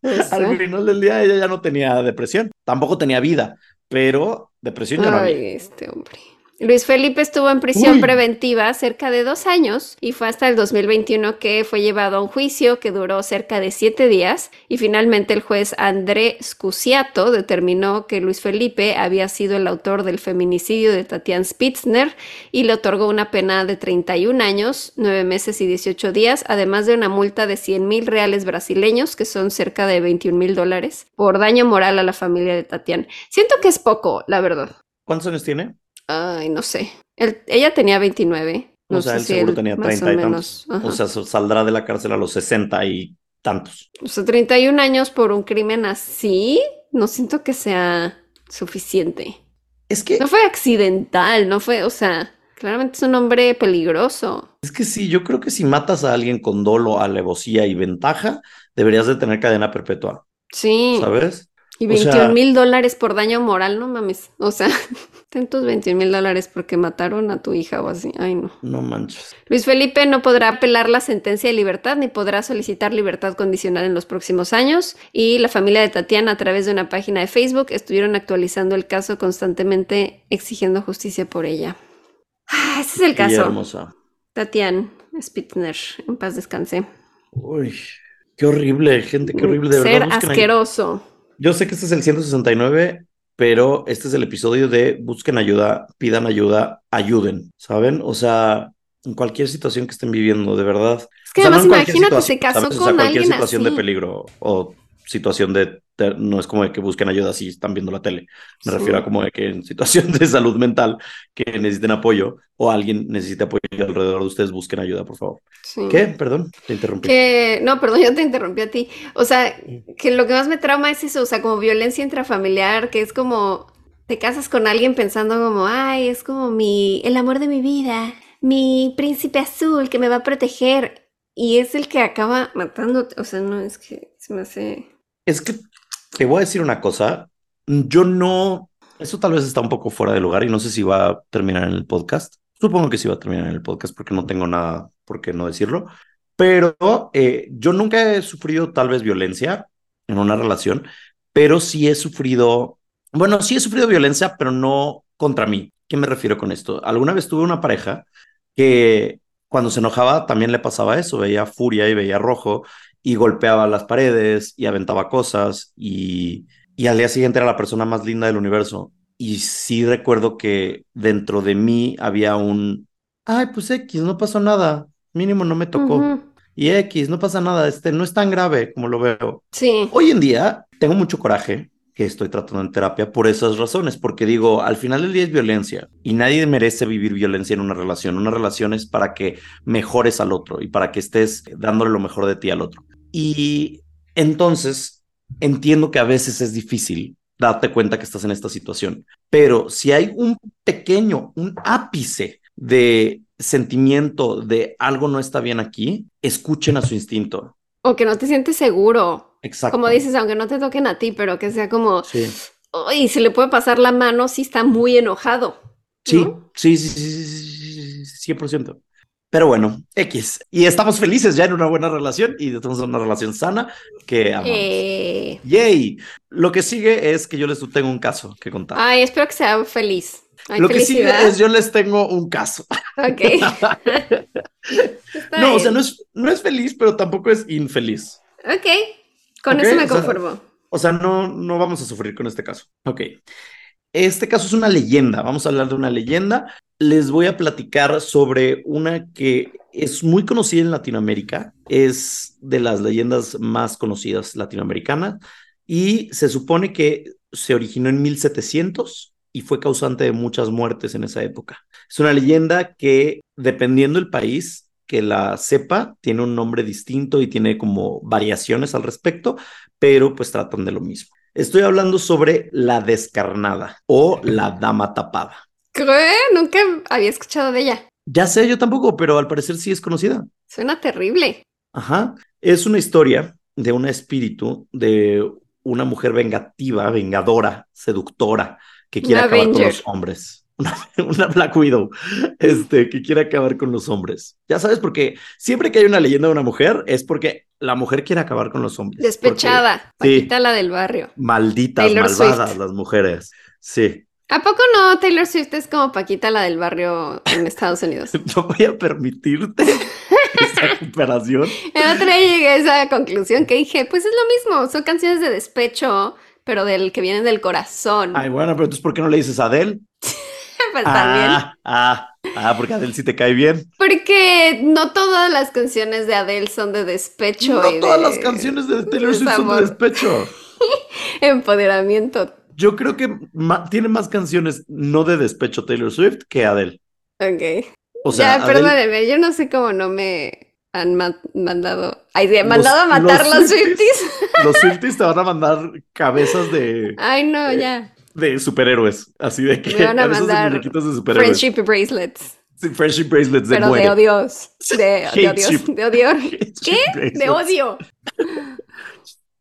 Pues, Al ¿eh? final del día ella ya no tenía depresión, tampoco tenía vida, pero depresión ya no había. Ay, este hombre. Luis Felipe estuvo en prisión Uy. preventiva cerca de dos años y fue hasta el 2021 que fue llevado a un juicio que duró cerca de siete días y finalmente el juez André Scusiato determinó que Luis Felipe había sido el autor del feminicidio de Tatiana Spitzner y le otorgó una pena de 31 años, 9 meses y 18 días, además de una multa de 100 mil reales brasileños, que son cerca de 21 mil dólares, por daño moral a la familia de Tatiana. Siento que es poco, la verdad. ¿Cuántos años tiene? Ay, no sé. Ella tenía 29. No o sea, sé él si seguro él tenía más 30 o y menos. tantos. Ajá. O sea, saldrá de la cárcel a los 60 y tantos. O sea, 31 años por un crimen así, no siento que sea suficiente. Es que, No fue accidental, no fue, o sea, claramente es un hombre peligroso. es que sí, yo creo que si matas a alguien con dolo, alevosía y ventaja, deberías de tener cadena perpetua, Sí. ¿sabes? Y O sea- 21 mil dólares por daño moral, no mames. O sea, [laughs] ten tus 21 mil dólares porque mataron a tu hija o así. Ay, no. No manches. Luis Felipe no podrá apelar la sentencia de libertad ni podrá solicitar libertad condicional en los próximos años y la familia de Tatiana a través de una página de Facebook estuvieron actualizando el caso constantemente exigiendo justicia por ella. Ah, ese es el Qué caso. hermosa. Tatiana Spitzner, en paz descanse. Uy, qué horrible, gente, qué horrible. De Ser verdad, ahí. asqueroso. Yo sé que este es el 169, pero este es el episodio de busquen ayuda, pidan ayuda, ayuden, ¿saben? O sea, en cualquier situación que estén viviendo, de verdad. Es que O sea, no además cualquier imagínate, se casó ¿sabes? O sea, con cualquier alguien situación así. de peligro o situación de- no es como de que busquen ayuda si están viendo la tele. Me Sí. refiero a como de que en situación de salud mental que necesiten apoyo o alguien necesite apoyo alrededor de ustedes, busquen ayuda, por favor. Sí. ¿Qué? Perdón, te interrumpí. Que, no, perdón, yo te interrumpí a ti. O sea, que lo que más me trauma es eso, o sea, como violencia intrafamiliar, que es como te casas con alguien pensando como, ay, es como mi, el amor de mi vida, mi príncipe azul que me va a proteger. Y es el que acaba matándote. O sea, no, es que se me hace. Es que te voy a decir una cosa. Yo no. Eso tal vez está un poco fuera de lugar y no sé si va a terminar en el podcast. Supongo que sí va a terminar en el podcast porque no tengo nada por qué no decirlo. Pero eh, yo nunca he sufrido tal vez violencia en una relación, pero sí he sufrido. Bueno, sí he sufrido violencia, pero no contra mí, ¿Qué me refiero con esto? Alguna vez tuve una pareja que cuando se enojaba también le pasaba eso, veía furia y veía rojo y golpeaba las paredes y aventaba cosas y, y al día siguiente era la persona más linda del universo. Y sí recuerdo que dentro de mí había un, ay, pues X, no pasó nada, mínimo no me tocó. Y X, no pasa nada, este no es tan grave como lo veo. Sí. Hoy en día tengo mucho coraje que estoy tratando en terapia por esas razones, porque digo, al final del día es violencia y nadie merece vivir violencia en una relación. Una relación es para que mejores al otro y para que estés dándole lo mejor de ti al otro. Y entonces entiendo que a veces es difícil darte cuenta que estás en esta situación, pero si hay un pequeño, un ápice de sentimiento de algo no está bien aquí, escuchen a su instinto. O que no te sientes seguro. Exacto. Como dices, aunque no te toquen a ti, pero que sea como, Sí. y se le puede pasar la mano si está muy enojado. Sí, ¿no? sí, sí, sí, sí, sí, sí, 100%. Pero bueno, X. Y estamos felices ya en una buena relación y en una relación sana que amamos. Eh, Yay. Lo que sigue es que yo les tengo un caso que contar. Ay, espero que sea feliz. Ay, Lo que sigue es yo les tengo un caso. Ok. [laughs] No, o sea, no es, no es feliz, pero tampoco es infeliz. Ok. Con Ok, eso me o sea, conformo. O sea, no, no vamos a sufrir con este caso. Ok. Este caso es una leyenda. Vamos a hablar de una leyenda. Les voy a platicar sobre una que es muy conocida en Latinoamérica. Es de las leyendas más conocidas latinoamericanas y se supone que se originó en 1700 y fue causante de muchas muertes en esa época. Es una leyenda que, dependiendo del país que la sepa, tiene un nombre distinto y tiene como variaciones al respecto, pero pues tratan de lo mismo. Estoy hablando sobre la descarnada o la dama tapada. ¿Qué? Nunca había escuchado de ella. Ya sé, yo tampoco, pero al parecer sí es conocida. Suena terrible. Ajá. Es una historia de un espíritu de una mujer vengativa, vengadora, seductora, que quiere Una acabar con los hombres. [laughs] Una, una Black Widow, este, que quiere acabar con los hombres. Ya sabes, porque siempre que hay una leyenda de una mujer es porque la mujer quiere acabar con los hombres. Despechada. Porque- sí. La del barrio. Malditas, Taylor malvadas Swift. las mujeres. Sí. ¿A poco no Taylor Swift es como Paquita la del barrio en Estados Unidos? [laughs] No voy a permitirte [laughs] esa comparación. El otro día llegué a esa conclusión que dije, pues es lo mismo, son canciones de despecho, pero del que vienen del corazón. Ay, bueno, pero entonces, ¿por qué no le dices a Adele? [laughs] pues también. Ah, ah, ah, porque Adele sí te cae bien. Porque no todas las canciones de Adele son de despecho. No y todas de las canciones de Taylor Swift son de despecho. Empoderamiento. Yo creo que tiene más canciones no de despecho Taylor Swift que Adele. Ok. O sea, ya, Adele- perdónenme, yo no sé cómo no me han ma- mandado. Ay, Los- mandado a matar los los Swifties. Swifties. [laughs] los Swifties te van a mandar cabezas de, Ay, no, ya. de superhéroes. Así de que Me van a de mandar de superhéroes. Friendship bracelets. Sí, friendship bracelets de Pero muere. de odios. De, de odios. De odio. [laughs] ¿Qué? De odio. [laughs]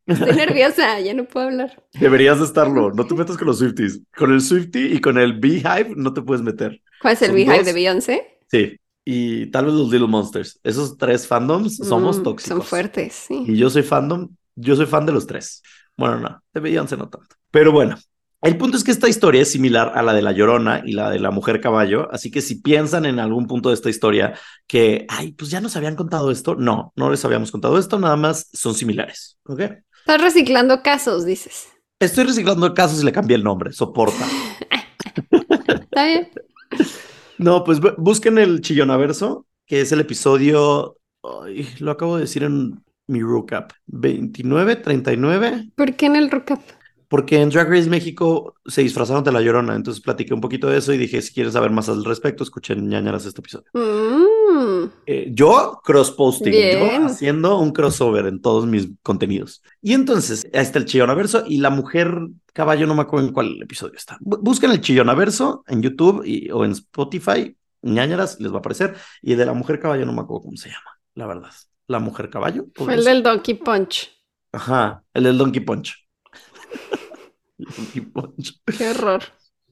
Estoy nerviosa, ya no puedo hablar. Deberías de estarlo. No te metas con los Swifties. Con el Swiftie y con el Beehive no te puedes meter. ¿Cuál es el Son Beehive dos. de Beyoncé? Sí. Y tal vez los Little Monsters. Esos tres fandoms somos Mm, tóxicos. Son fuertes, sí. Y yo soy fandom, yo soy fan de los tres. Bueno, no, de Beyoncé no tanto. Pero bueno, el punto es que esta historia es similar a la de La Llorona y la de la Mujer Caballo, así que si piensan en algún punto de esta historia que, ay, pues ya nos habían contado esto, no, no les habíamos contado esto, nada más son similares, ¿ok? Estás reciclando casos, dices. Estoy reciclando casos y le cambié el nombre, soporta. [laughs] Está bien. No, pues bu- busquen el Chillonaverso, que es el episodio, ay, lo acabo de decir en mi recap, 29, 39. ¿Por qué en el Rockup? Porque en Drag Race México se disfrazaron de la llorona, entonces platiqué un poquito de eso y dije, si quieres saber más al respecto, escuchen ñañaras este episodio. Mm, Eh, yo cross-posting, yo haciendo un crossover en todos mis contenidos. Y entonces, ahí está el Chillonaverso y la mujer caballo, no me acuerdo en cuál episodio está. Bu- Busquen el Chillonaverso en YouTube y, o en Spotify, ñañaras, les va a aparecer. Y de la mujer caballo no me acuerdo cómo se llama, la verdad. La mujer caballo. fue el del Donkey Punch. Ajá, el del Donkey Punch. [laughs] Donkey Punch. Qué horror.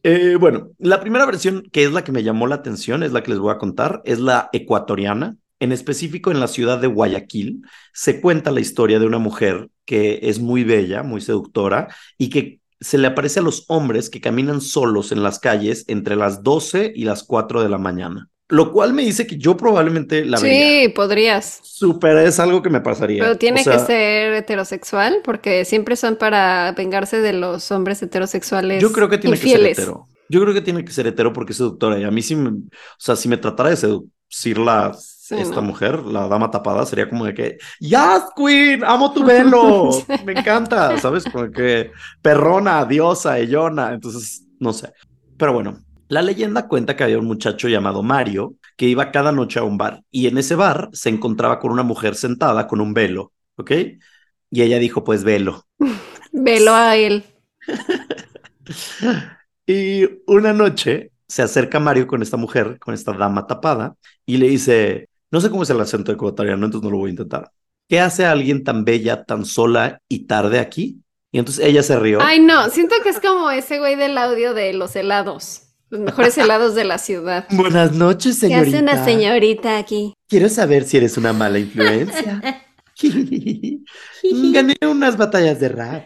Eh, bueno, la primera versión, que es la que me llamó la atención, es la que les voy a contar, es la ecuatoriana. En específico, en la ciudad de Guayaquil, se cuenta la historia de una mujer que es muy bella, muy seductora y que se le aparece a los hombres que caminan solos en las calles entre las 12 y las 4 de la mañana. Lo cual me dice que yo probablemente la vería. Sí, podrías. Súper, es algo que me pasaría. Pero tiene O sea, que ser heterosexual porque siempre son para vengarse de los hombres heterosexuales Yo creo que tiene infieles. que ser hetero. Yo creo que tiene que ser hetero porque es seductora. Y a mí sí, me- o sea, si me tratara de seducir la, Sí, esta no. mujer, la dama tapada, sería como de que, ¡Yes, Queen! ¡Amo tu velo! [laughs] Me encanta, ¿sabes? Como que perrona, diosa, ellona. Entonces, no sé. Pero bueno, la leyenda cuenta que había un muchacho llamado Mario que iba cada noche a un bar y en ese bar se encontraba con una mujer sentada con un velo, ¿ok? Y ella dijo, pues velo. [laughs] Velo a él. [laughs] Y una noche se acerca Mario con esta mujer, con esta dama tapada, y le dice, no sé cómo es el acento ecuatoriano, entonces no lo voy a intentar. ¿Qué hace alguien tan bella, tan sola y tarde aquí? Y entonces ella se rió. Ay, no, siento que es como ese güey del audio de los helados. Los mejores helados de la ciudad. [laughs] Buenas noches, ¿Qué señorita. hace una señorita aquí? Quiero saber si eres una mala influencia. [laughs] Gané unas batallas de rap.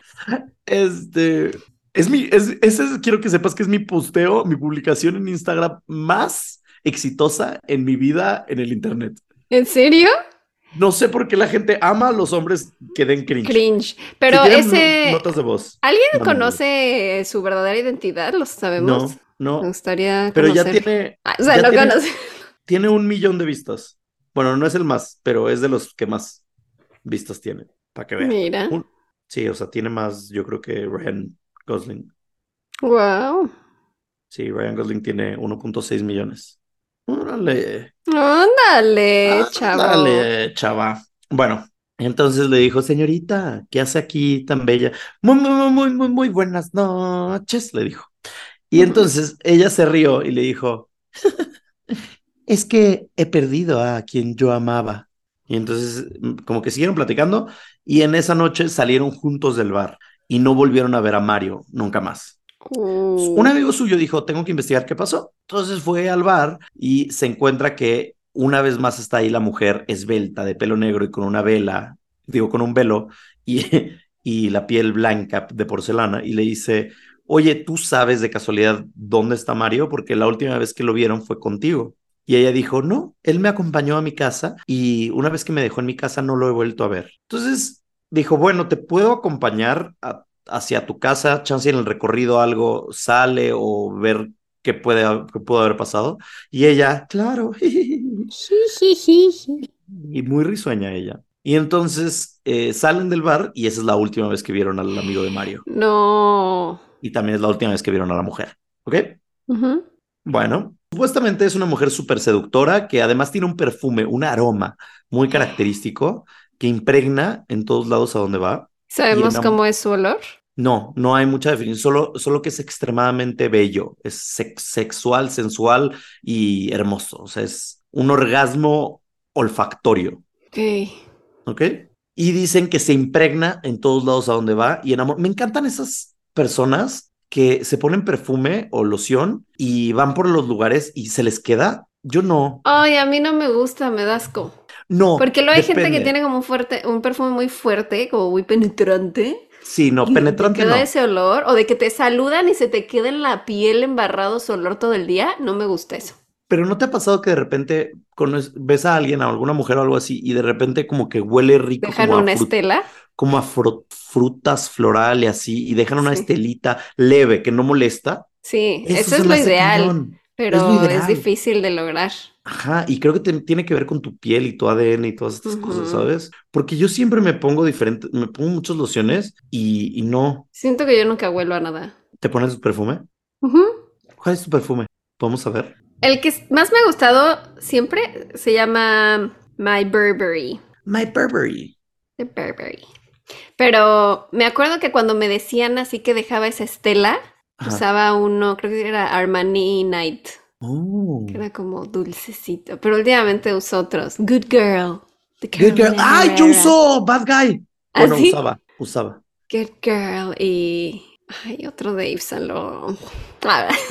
Este es mi, es, ese es- quiero que sepas que es mi posteo, mi publicación en Instagram más exitosa en mi vida en el internet. ¿En serio? No sé por qué la gente ama a los hombres que den cringe. Cringe. Pero Si ese. notas de voz. ¿Alguien conoce su verdadera identidad? ¿Lo sabemos? No, Me no. gustaría Pero ya tiene, Ah, o sea, ya no tiene- conoce. tiene un millón de vistas. Bueno, no es el más, pero es de los que más vistas tiene. Para que vean. Mira. Un- Sí, o sea, tiene más, yo creo que Ryan Gosling. Wow. Sí, Ryan Gosling tiene 1.6 millones. Órale. Ándale, chavo. Dale, chava. Bueno, entonces le dijo, señorita, ¿qué hace aquí tan bella? Muy, muy, muy, muy, muy buenas noches, le dijo. Y entonces ella se rió y le dijo, [laughs] es que he perdido a quien yo amaba. Y entonces mm, como que siguieron platicando y en esa noche salieron juntos del bar y no volvieron a ver a Mario nunca más. Uh, Un amigo suyo dijo, tengo que investigar qué pasó. Entonces fue al bar y se encuentra que una vez más está ahí la mujer esbelta, de pelo negro y con una vela, digo, con un velo y, [laughs] y la piel blanca de porcelana y le dice, oye, ¿tú sabes de casualidad dónde está Mario? Porque la última vez que lo vieron fue contigo. Y ella dijo, no, él me acompañó a mi casa y una vez que me dejó en mi casa no lo he vuelto a ver. Entonces dijo, bueno, te puedo acompañar a- hacia tu casa, chance en el recorrido algo sale o ver qué puede, qué pudo haber pasado. Y ella, claro, [laughs] jijijiji. y muy risueña ella. Y entonces eh, salen del bar y esa es la última vez que vieron al amigo de Mario. No. Y también es la última vez que vieron a la mujer. ¿Ok? Bueno, supuestamente es una mujer súper seductora que además tiene un perfume, un aroma muy característico que impregna en todos lados a donde va. ¿Sabemos cómo es su olor? No, no hay mucha definición, solo, solo que es extremadamente bello, es sex- sexual, sensual y hermoso. O sea, es un orgasmo olfactorio, Ok. ¿ok? Y dicen que se impregna en todos lados a donde va y enamora. Me encantan esas personas que se ponen perfume o loción y van por los lugares y se les queda. Yo no, Ay, a mí no me gusta, me da asco. no. Porque luego hay gente que tiene como un fuerte, un perfume muy fuerte, como muy penetrante. Sí, no, penetrante te queda no. ese olor, o de que te saludan y se te queda en la piel embarrado su olor todo el día, no me gusta eso. Pero ¿no te ha pasado que de repente ves a alguien, a alguna mujer o algo así, y de repente como que huele rico Dejan como a, una fru- estela. como a frutas floral y así, y dejan una Sí. estelita leve que no molesta? Sí, Eso es lo ideal, cañón. pero es lo es, ideal. difícil de lograr. Ajá, y creo que te- tiene que ver con tu piel y tu ADN y todas estas cosas. ¿sabes? Porque yo siempre me pongo diferente, me pongo muchas lociones y, y no. Siento que yo nunca vuelvo a nada. ¿Te pones tu perfume? Ujú. ¿Cuál es tu perfume? ¿Podemos saber? El que más me ha gustado siempre se llama My Burberry. My Burberry. De Burberry. Pero me acuerdo que cuando me decían así que dejaba esa estela, Ajá. usaba uno, creo que era Armani Night, Oh. que era como dulcecito. Pero últimamente uso otros. Good Girl. Good girl. ¡Ay, yo uso Bad Guy! ¿Ah, Bueno, sí? usaba, usaba. Good Girl y... Ay, otro de Yves Saint Laurent.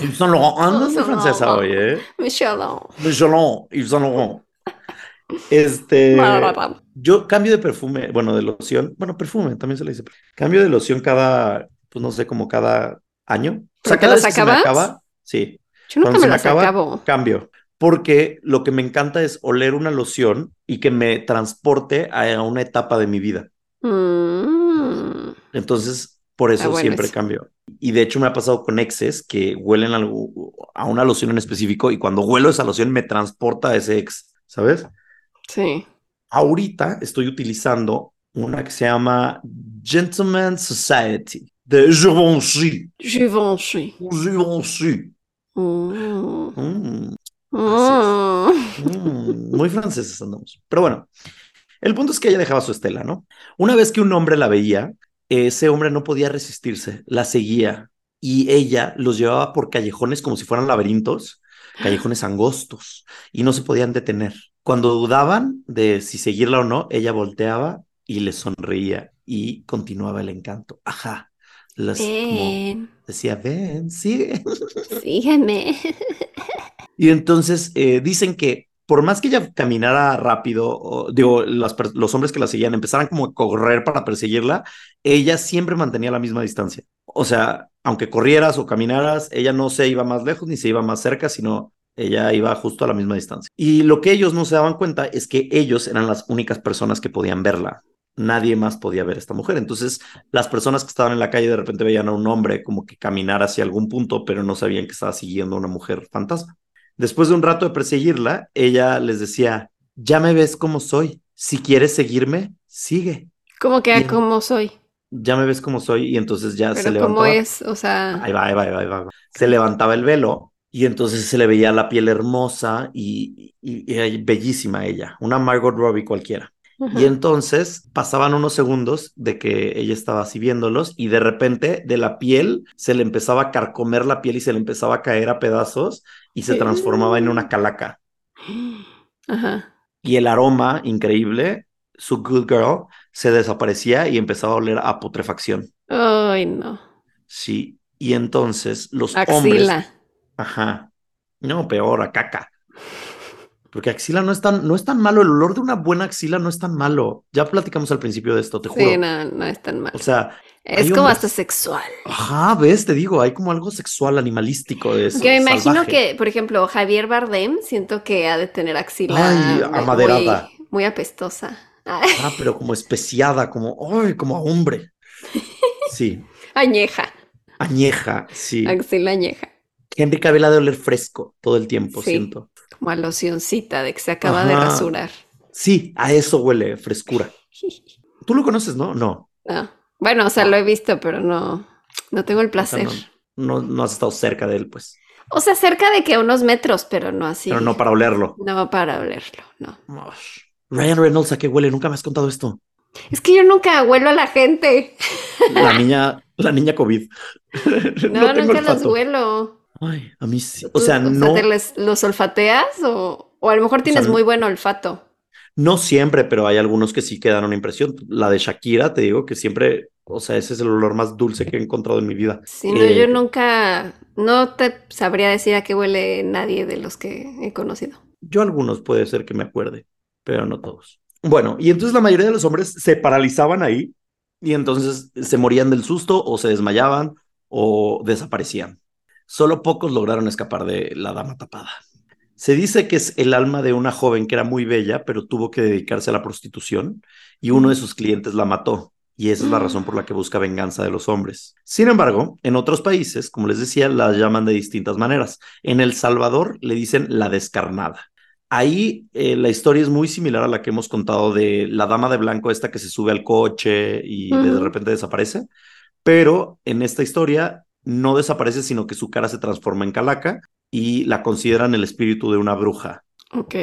Yves Saint Laurent. Ah, es francesa hoy, ¿eh? Michel Laurent. Yves Saint Laurent. Yves Saint Laurent. Este, yo cambio de perfume, bueno, de loción, bueno, perfume, también se le dice. Cambio de loción cada pues no sé, como cada año. O sea, cada vez que se me acaba, sí. Yo nunca me las acabo. Cambio. Porque lo que me encanta es oler una loción y que me transporte a una etapa de mi vida. Mm. Entonces, por eso bueno siempre eso. cambio. Y de hecho me ha pasado con exes que huelen algo, a una loción en específico y cuando huelo esa loción me transporta a ese ex, ¿sabes? Sí. Ahorita estoy utilizando una que se llama Gentleman Society de Givenchy. Givenchy. Givenchy. Mm. Mm, Mm. mm, muy franceses andamos. Pero bueno, el punto es que ella dejaba su estela, ¿no? Una vez que un hombre la veía, ese hombre no podía resistirse, la seguía y ella los llevaba por callejones como si fueran laberintos, callejones angostos y no se podían detener. Cuando dudaban de si seguirla o no, ella volteaba y les sonreía y continuaba el encanto. Ajá. Las, como decía, ven, sigue. [laughs] sígueme. Y entonces eh, dicen que por más que ella caminara rápido, o, digo, las los hombres que la seguían empezaran como a correr para perseguirla, ella siempre mantenía la misma distancia. O sea, aunque corrieras o caminaras, ella no se iba más lejos ni se iba más cerca, sino ella iba justo a la misma distancia. Y lo que ellos no se daban cuenta es que ellos eran las únicas personas que podían verla. Nadie más podía ver a esta mujer. Entonces, las personas que estaban en la calle de repente veían a un hombre como que caminar hacia algún punto, pero no sabían que estaba siguiendo a una mujer fantasma. Después de un rato de perseguirla, ella les decía, ya me ves como soy. Si quieres seguirme, sigue. ¿Cómo que Bien. como soy? Ya me ves como soy. Y entonces ya se Pero cómo levantaba. es, o sea, Ahí va, ahí va, ahí va, ahí va. Se levantaba el velo y entonces se le veía la piel hermosa y, y- y era bellísima ella, una Margot Robbie cualquiera. Y entonces pasaban unos segundos de que ella estaba así viéndolos y de repente de la piel se le empezaba a carcomer la piel y se le empezaba a caer a pedazos y se transformaba en una calaca. Ajá. Y el aroma increíble, su Good Girl, se desaparecía y empezaba a oler a putrefacción. Ay, no. Sí. Y entonces los hombres... Ajá. No, peor, a caca. Porque axila no es tan, no es tan malo. El olor de una buena axila no es tan malo. Ya platicamos al principio de esto, te juro. Sí, no, no es tan mal. O sea, Es como hasta sexual. ajá, ves, te digo, hay como algo sexual, animalístico de eso. Yo me imagino salvaje. que, por ejemplo, Javier Bardem, siento que ha de tener axila Ay, muy- amaderada. Muy, muy apestosa. Ay, Ah, pero como especiada, como, ay, como a hombre. [laughs] Sí, añeja, añeja, sí. axila añeja. Henry Cavill ha de oler fresco todo el tiempo, Sí. siento. Como a locioncita de que se acaba de rasurar. Sí, a eso huele, frescura. [laughs] Tú lo conoces, ¿no? No. No. Bueno, o sea, lo he visto, pero no, no tengo el o sea, placer. no, no, no has estado cerca de él, pues. O sea, cerca de que a unos metros, pero no así. Pero no para olerlo. No para olerlo, no. Ryan Reynolds, ¿a qué huele? Nunca me has contado esto. Es que yo nunca huelo a la gente. La niña, la niña COVID. [laughs] [laughs] No, nunca los olfato. huelo. Ay, a mí sí. O ¿Tú- sea, no, ¿te les- los olfateas o, o a lo mejor tienes muy buen olfato? no siempre, pero hay algunos que sí que dan una impresión. La de Shakira, te digo que siempre, o sea, ese es el olor más dulce que he encontrado en mi vida. Sí, no, Eh, yo nunca, no te sabría decir a qué huele nadie de los que he conocido. Yo algunos puede ser que me acuerde, pero no todos. Bueno, y entonces la mayoría de los hombres se paralizaban ahí y entonces se morían del susto o se desmayaban o desaparecían. Solo pocos lograron escapar de la dama tapada. Se dice que es el alma de una joven que era muy bella, pero tuvo que dedicarse a la prostitución y uno de sus clientes la mató. Y esa es la razón por la que busca venganza de los hombres. Sin embargo, en otros países, como les decía, la llaman de distintas maneras. En El Salvador le dicen la descarnada. Ahí eh, la historia es muy similar a la que hemos contado de la dama de blanco, esta que se sube al coche y de repente desaparece. Pero en esta historia no desaparece, sino que su cara se transforma en calaca y la consideran el espíritu de una bruja. Ok.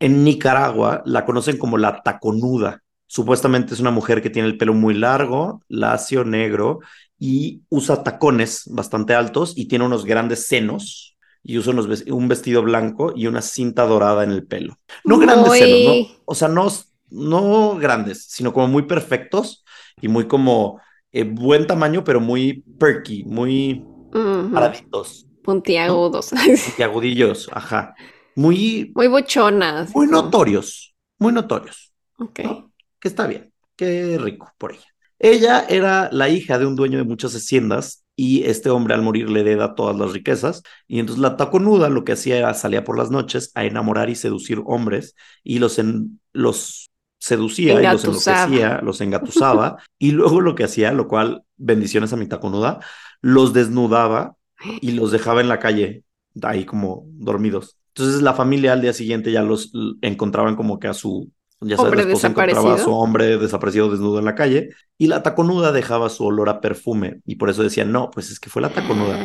En Nicaragua la conocen como la taconuda. Supuestamente es una mujer que tiene el pelo muy largo, lacio, negro y usa tacones bastante altos y tiene unos grandes senos y usa unos un vestido blanco y una cinta dorada en el pelo. No grandes senos, no, o sea, no, no grandes, sino como muy perfectos y muy como eh, buen tamaño, pero muy perky, muy paraditos, Puntiagudos. y agudillos, ajá. Muy, Muy buchonas. muy notorios, muy notorios. Ok. ¿no? Que está bien, qué rico por ella. Ella era la hija de un dueño de muchas haciendas y este hombre al morir le hereda todas las riquezas y entonces la taconuda lo que hacía era salía por las noches a enamorar y seducir hombres y los, en, los seducía y los enloquecía, los engatusaba y luego lo que hacía, lo cual bendiciones a mi taconuda, los desnudaba y los dejaba en la calle ahí como dormidos. Entonces la familia al día siguiente ya los encontraban como que a su, ya sabes, Hombre encontraba a su hombre desaparecido desnudo en la calle y la taconuda dejaba su olor a perfume y por eso decían, no, pues es que fue la taconuda.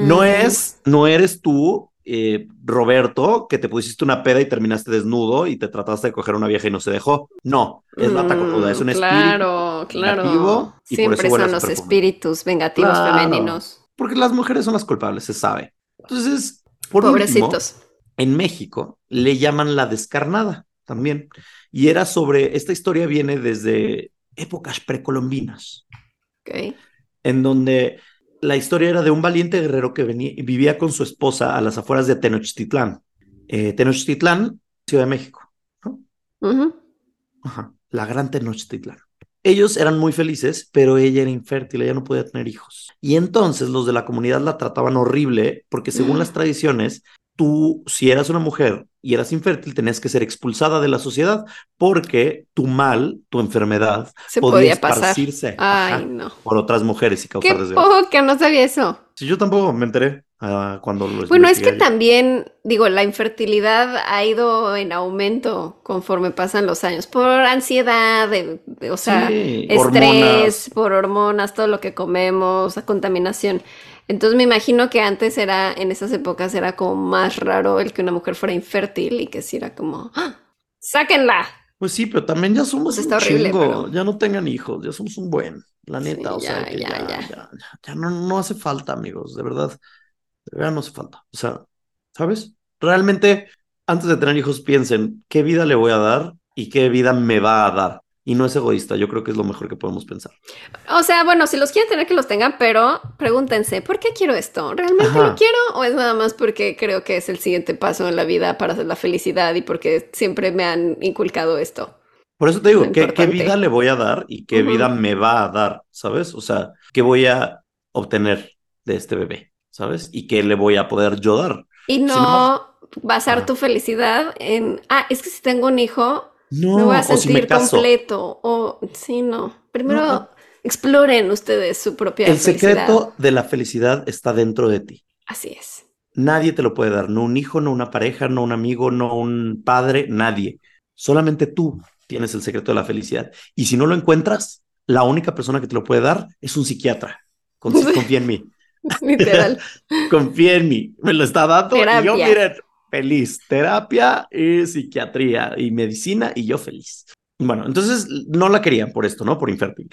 No Ah. es, no eres tú, eh, Roberto, que te pusiste una peda y terminaste desnudo y te trataste de coger a una vieja y no se dejó. No, es la es un Mm, espíritu. Claro, claro. Siempre son los espíritus vengativos Claro. femeninos. Porque las mujeres son las culpables, se sabe. Entonces, por último, Pobrecitos. en México le llaman la descarnada también. Y era sobre, esta historia viene desde épocas precolombinas, Ok. en donde la historia era de un valiente guerrero que venía, vivía con su esposa a las afueras de Tenochtitlán. Eh, Tenochtitlán, Ciudad de México. ¿no? Ajá, la gran Tenochtitlán. Ellos eran muy felices, pero ella era infértil, ella no podía tener hijos. Y entonces los de la comunidad la trataban horrible porque según las tradiciones, tú, si eras una mujer y eras infértil, tenías que ser expulsada de la sociedad porque tu mal, tu enfermedad, Se podía esparcirse Ay, ajá, no. por otras mujeres y Qué causar desgracia. poca, no sabía eso. Sí, yo tampoco me enteré ah, cuando lo Bueno, es que también, digo, la infertilidad ha ido en aumento conforme pasan los años, por ansiedad, de- de- o sea, Sí, estrés, hormonas. por hormonas, todo lo que comemos, la contaminación. Entonces me imagino que antes era, en esas épocas era como más raro el que una mujer fuera infértil y que sí era como, ¡Ah! ¡sáquenla! Pues sí, pero también ya somos Pues está un horrible, chingo. pero- Ya no tengan hijos, ya somos un buen, la neta. Sí, o sea, ya, que ya, ya, ya. ya, ya, ya no, no hace falta, amigos, de verdad. De verdad no hace falta. O sea, ¿sabes? Realmente, antes de tener hijos, piensen qué vida le voy a dar y qué vida me va a dar. Y no es egoísta, yo creo que es lo mejor que podemos pensar. O sea, bueno, si los quieren tener que los tengan, pero pregúntense, ¿por qué quiero esto? ¿Realmente Ajá. lo quiero o es nada más porque creo que es el siguiente paso en la vida para hacer la felicidad y porque siempre me han inculcado esto? Por eso te digo, ¿qué, vida le voy a dar y qué vida me va a dar? ¿Sabes? O sea, ¿qué voy a obtener de este bebé? ¿Sabes? Y qué le voy a poder yo dar. Y Si no no- basar Ajá. tu felicidad en, ah, es que si tengo un hijo, No, me voy a o si me sentir caso. completo. O sí, no. Primero No. exploren ustedes su propia El felicidad. secreto de la felicidad está dentro de ti. Así es. Nadie te lo puede dar, no un hijo, no una pareja, no un amigo, no un padre, nadie. Solamente tú tienes el secreto de la felicidad. Y si no lo encuentras, la única persona que te lo puede dar es un psiquiatra. Con- [laughs] confía en mí, Literal. [laughs] confía en mí. Me lo está dando y yo, miren, feliz. Terapia y psiquiatría y medicina y yo feliz. Bueno, entonces no la querían por esto, ¿no? Por infértil.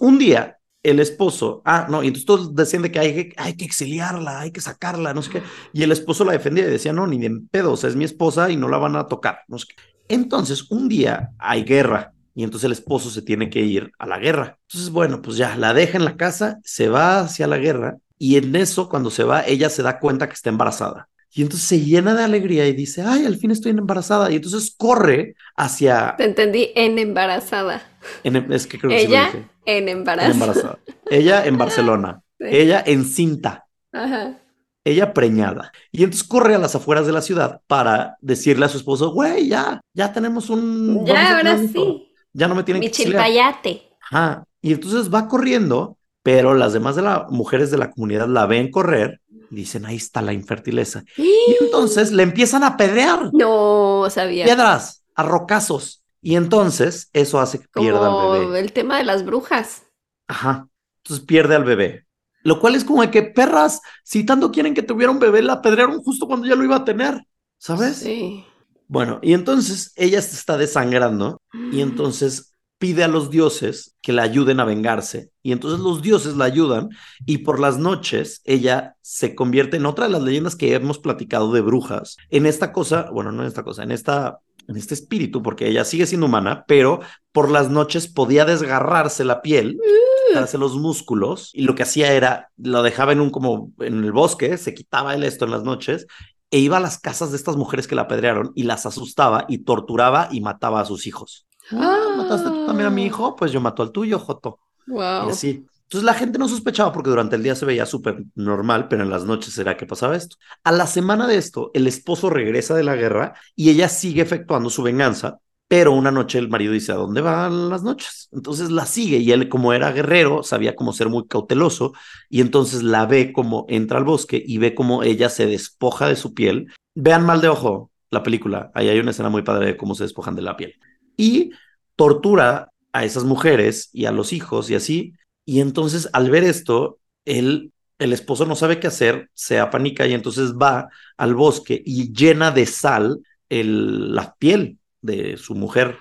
Un día el esposo, ah, no, y entonces todos decían de que hay, que hay que exiliarla, hay que sacarla, no sé qué. Y el esposo la defendía y decía, no, ni de pedo, o sea, es mi esposa y no la van a tocar, no sé qué. Entonces, un día hay guerra y entonces el esposo se tiene que ir a la guerra. Entonces, bueno, pues ya la deja en la casa, se va hacia la guerra y en eso, cuando se va, ella se da cuenta que está embarazada. Y entonces se llena de alegría y dice, ay, al fin estoy embarazada. Y entonces corre hacia... Te entendí en embarazada. en- es que creo que sí Ella dije. en En embarazo. embarazada. Ella en [laughs] Barcelona. Sí. Ella en cinta. Ajá. Ella preñada. Y entonces corre a las afueras de la ciudad para decirle a su esposo, güey, ya, ya tenemos un... Ya, ahora sí. Ya no me tienen Mi que exiliar". chilpayate. Ajá. Y entonces va corriendo, pero las demás de las mujeres de la comunidad la ven correr y dicen, ahí está la infertileza. Y entonces le empiezan a pedrear No sabía. piedras, a rocazos. Y entonces eso hace que pierda al Como bebé. el tema de las brujas. Ajá. Entonces pierde al bebé. Lo cual es como de que perras, si tanto quieren que tuviera un bebé, la apedrearon justo cuando ya lo iba a tener. ¿Sabes? Sí. Bueno, y entonces ella se está desangrando y entonces pide a los dioses que la ayuden a vengarse. Y entonces los dioses la ayudan y por las noches ella se convierte en otra de las leyendas que hemos platicado de brujas. En esta cosa, bueno, no en esta cosa, en esta en este espíritu, porque ella sigue siendo humana, pero por las noches podía desgarrarse la piel, quitarse los músculos, y lo que hacía era, lo dejaba en un como en el bosque, se quitaba el esto en las noches, e iba a las casas de estas mujeres que la apedrearon y las asustaba y torturaba y mataba a sus hijos. Ah, ¿mataste tú también a mi hijo? Pues yo mato al tuyo, Joto. Wow. Y así. Entonces la gente no sospechaba porque durante el día se veía súper normal, pero en las noches era que pasaba esto. A la semana de esto, el esposo regresa de la guerra y ella sigue efectuando su venganza, pero una noche el marido dice, ¿a dónde van las noches? Entonces la sigue y él como era guerrero, sabía cómo ser muy cauteloso y entonces la ve como entra al bosque y ve como ella se despoja de su piel. Vean mal de ojo la película, ahí hay una escena muy padre de cómo se despojan de la piel. Y tortura a esas mujeres y a los hijos y así y entonces al ver esto, él, el esposo no sabe qué hacer, se apanica y entonces va al bosque y llena de sal el, la piel de su mujer.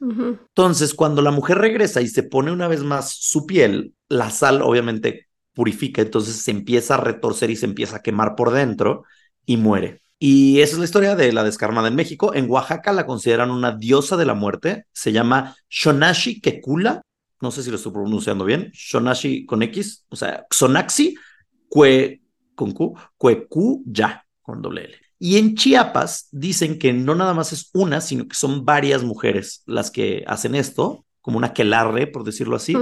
Entonces, cuando la mujer regresa y se pone una vez más su piel, la sal obviamente purifica, entonces se empieza a retorcer y se empieza a quemar por dentro y muere. Y esa es la historia de la descarnada en México. En Oaxaca la consideran una diosa de la muerte. Se llama Shonashi Kekula no sé si lo estoy pronunciando bien, Shonashi con X, o sea, Xonaxi, Cue con Q, Cuecu ya con doble L. Y en Chiapas dicen que no nada más es una, sino que son varias mujeres las que hacen esto, como una quelarre, por decirlo así,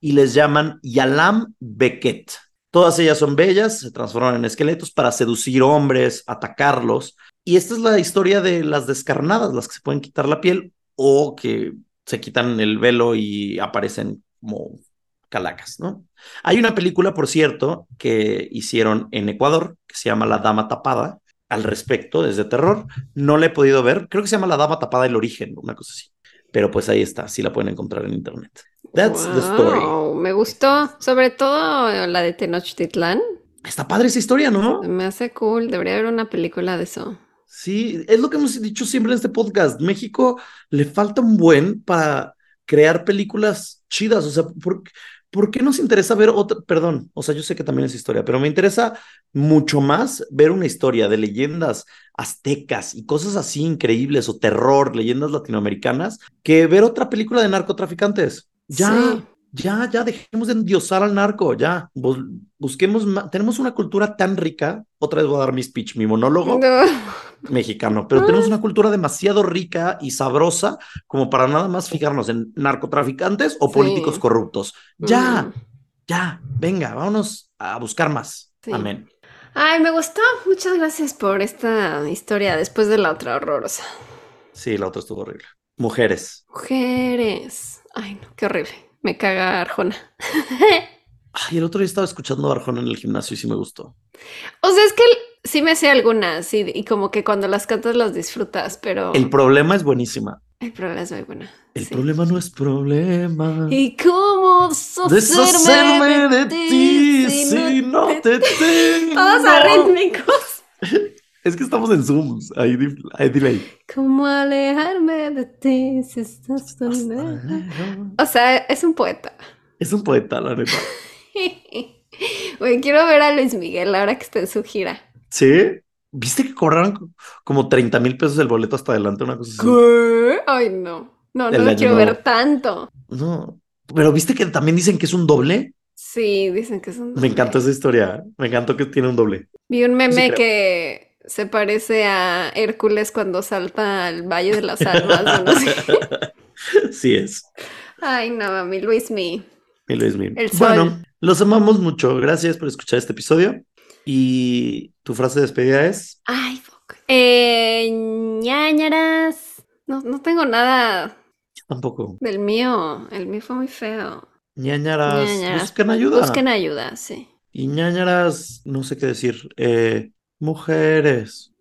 y les llaman Yalam Beket. Todas ellas son bellas, se transforman en esqueletos para seducir hombres, atacarlos. Y esta es la historia de las descarnadas, las que se pueden quitar la piel o que se quitan el velo y aparecen como calacas, ¿no? Hay una película, por cierto, que hicieron en Ecuador, que se llama La Dama Tapada, al respecto, desde terror. No la he podido ver, creo que se llama La Dama Tapada, el origen, una cosa así. Pero pues ahí está, sí la pueden encontrar en internet. That's the story. Me gustó, sobre todo la de Tenochtitlán. Está padre esa historia, ¿no? Me hace cool, debería haber una película de eso. Sí, es lo que hemos dicho siempre en este podcast. México le falta un buen para crear películas chidas. O sea, ¿por, ¿por qué nos interesa ver otra? Perdón, o sea, yo sé que también es historia, pero me interesa mucho más ver una historia de leyendas aztecas y cosas así increíbles o terror, leyendas latinoamericanas, que ver otra película de narcotraficantes. Ya. Ya, ya, dejemos de endiosar al narco, ya, busquemos, tenemos una cultura tan rica, otra vez voy a dar mi speech, mi monólogo mexicano, pero tenemos una cultura demasiado rica y sabrosa como para nada más fijarnos en narcotraficantes o políticos corruptos. Ya, mm. ya, venga, vámonos a buscar más. Amén. Ay, me gustó. Muchas gracias por esta historia después de la otra horrorosa. Sí, la otra estuvo horrible. Mujeres. Mujeres. Ay, no, qué horrible. Me caga Arjona. Ay, el otro día estaba escuchando a Arjona en el gimnasio y sí me gustó. O sea, es que sí me sé algunas y, y, como que cuando las cantas las disfrutas, pero... El problema es buenísima. El problema es muy buena. El problema no es problema. ¿Y cómo deshacerme de, ti si, no, te, [laughs] tengo? Todos arrítmicos. Es que estamos en Zoom, hay, hay delay. ¿Cómo alejarme de ti si estás tan O sea, es un poeta. Es un poeta, la neta. [laughs] Güey, quiero ver a Luis Miguel ahora que está en su gira. ¿Sí? ¿Viste que cobraron como 30 mil pesos el boleto hasta adelante? Una cosa así. ¿Qué? Ay, no. No, no lo quiero ver tanto. No. Pero ¿viste que también dicen que es un doble? Sí, dicen que es un doble. Me encantó esa historia. Me encantó que tiene un doble. Vi un meme que se parece a Hércules cuando salta al Valle de las Almas. no [laughs] sé. sí es. Ay, no, mi Luis Mi. Mi Luis Mi. Bueno, los amamos mucho. Gracias por escuchar este episodio. Y tu frase de despedida es. Ay, fuck. Eh, ñañaras. No, no tengo nada. tampoco. Del mío. El mío fue muy feo. ñañaras. Busquen ayuda. Busquen ayuda, sí. Y ñañaras, no sé qué decir. Eh, Mujeres.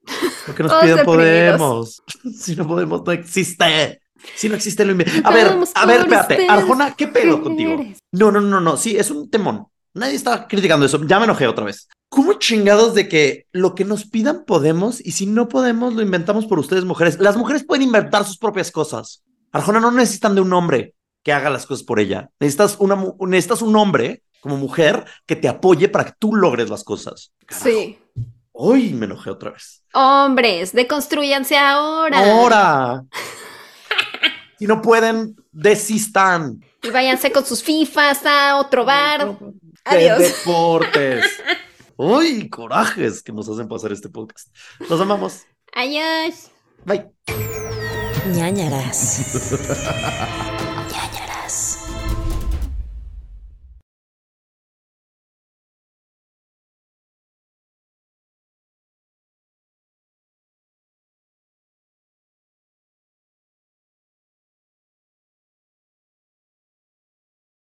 Porque nos piden podemos. [laughs] si no podemos, no existe. Si no existe lo A ver, a ver, espérate. Arjona, ¿qué pedo contigo? No, no, no, no. Sí, es un temón. Nadie está criticando eso. Ya me enojé otra vez. ¿Cómo chingados de que lo que nos pidan podemos y si no podemos lo inventamos por ustedes mujeres? Las mujeres pueden inventar sus propias cosas. Arjona no necesitan de un hombre que haga las cosas por ella. Necesitas, una, necesitas un hombre como mujer que te apoye para que tú logres las cosas. Sí. Uy, me enojé otra vez. Hombres, deconstruyanse ahora. Ahora. [laughs] si no pueden, desistan. Y váyanse con sus FIFAs a otro bar. Adiós. deportes. Uy, corajes que nos hacen pasar este podcast. Los amamos. Adiós. Bye. ñañaras. [laughs]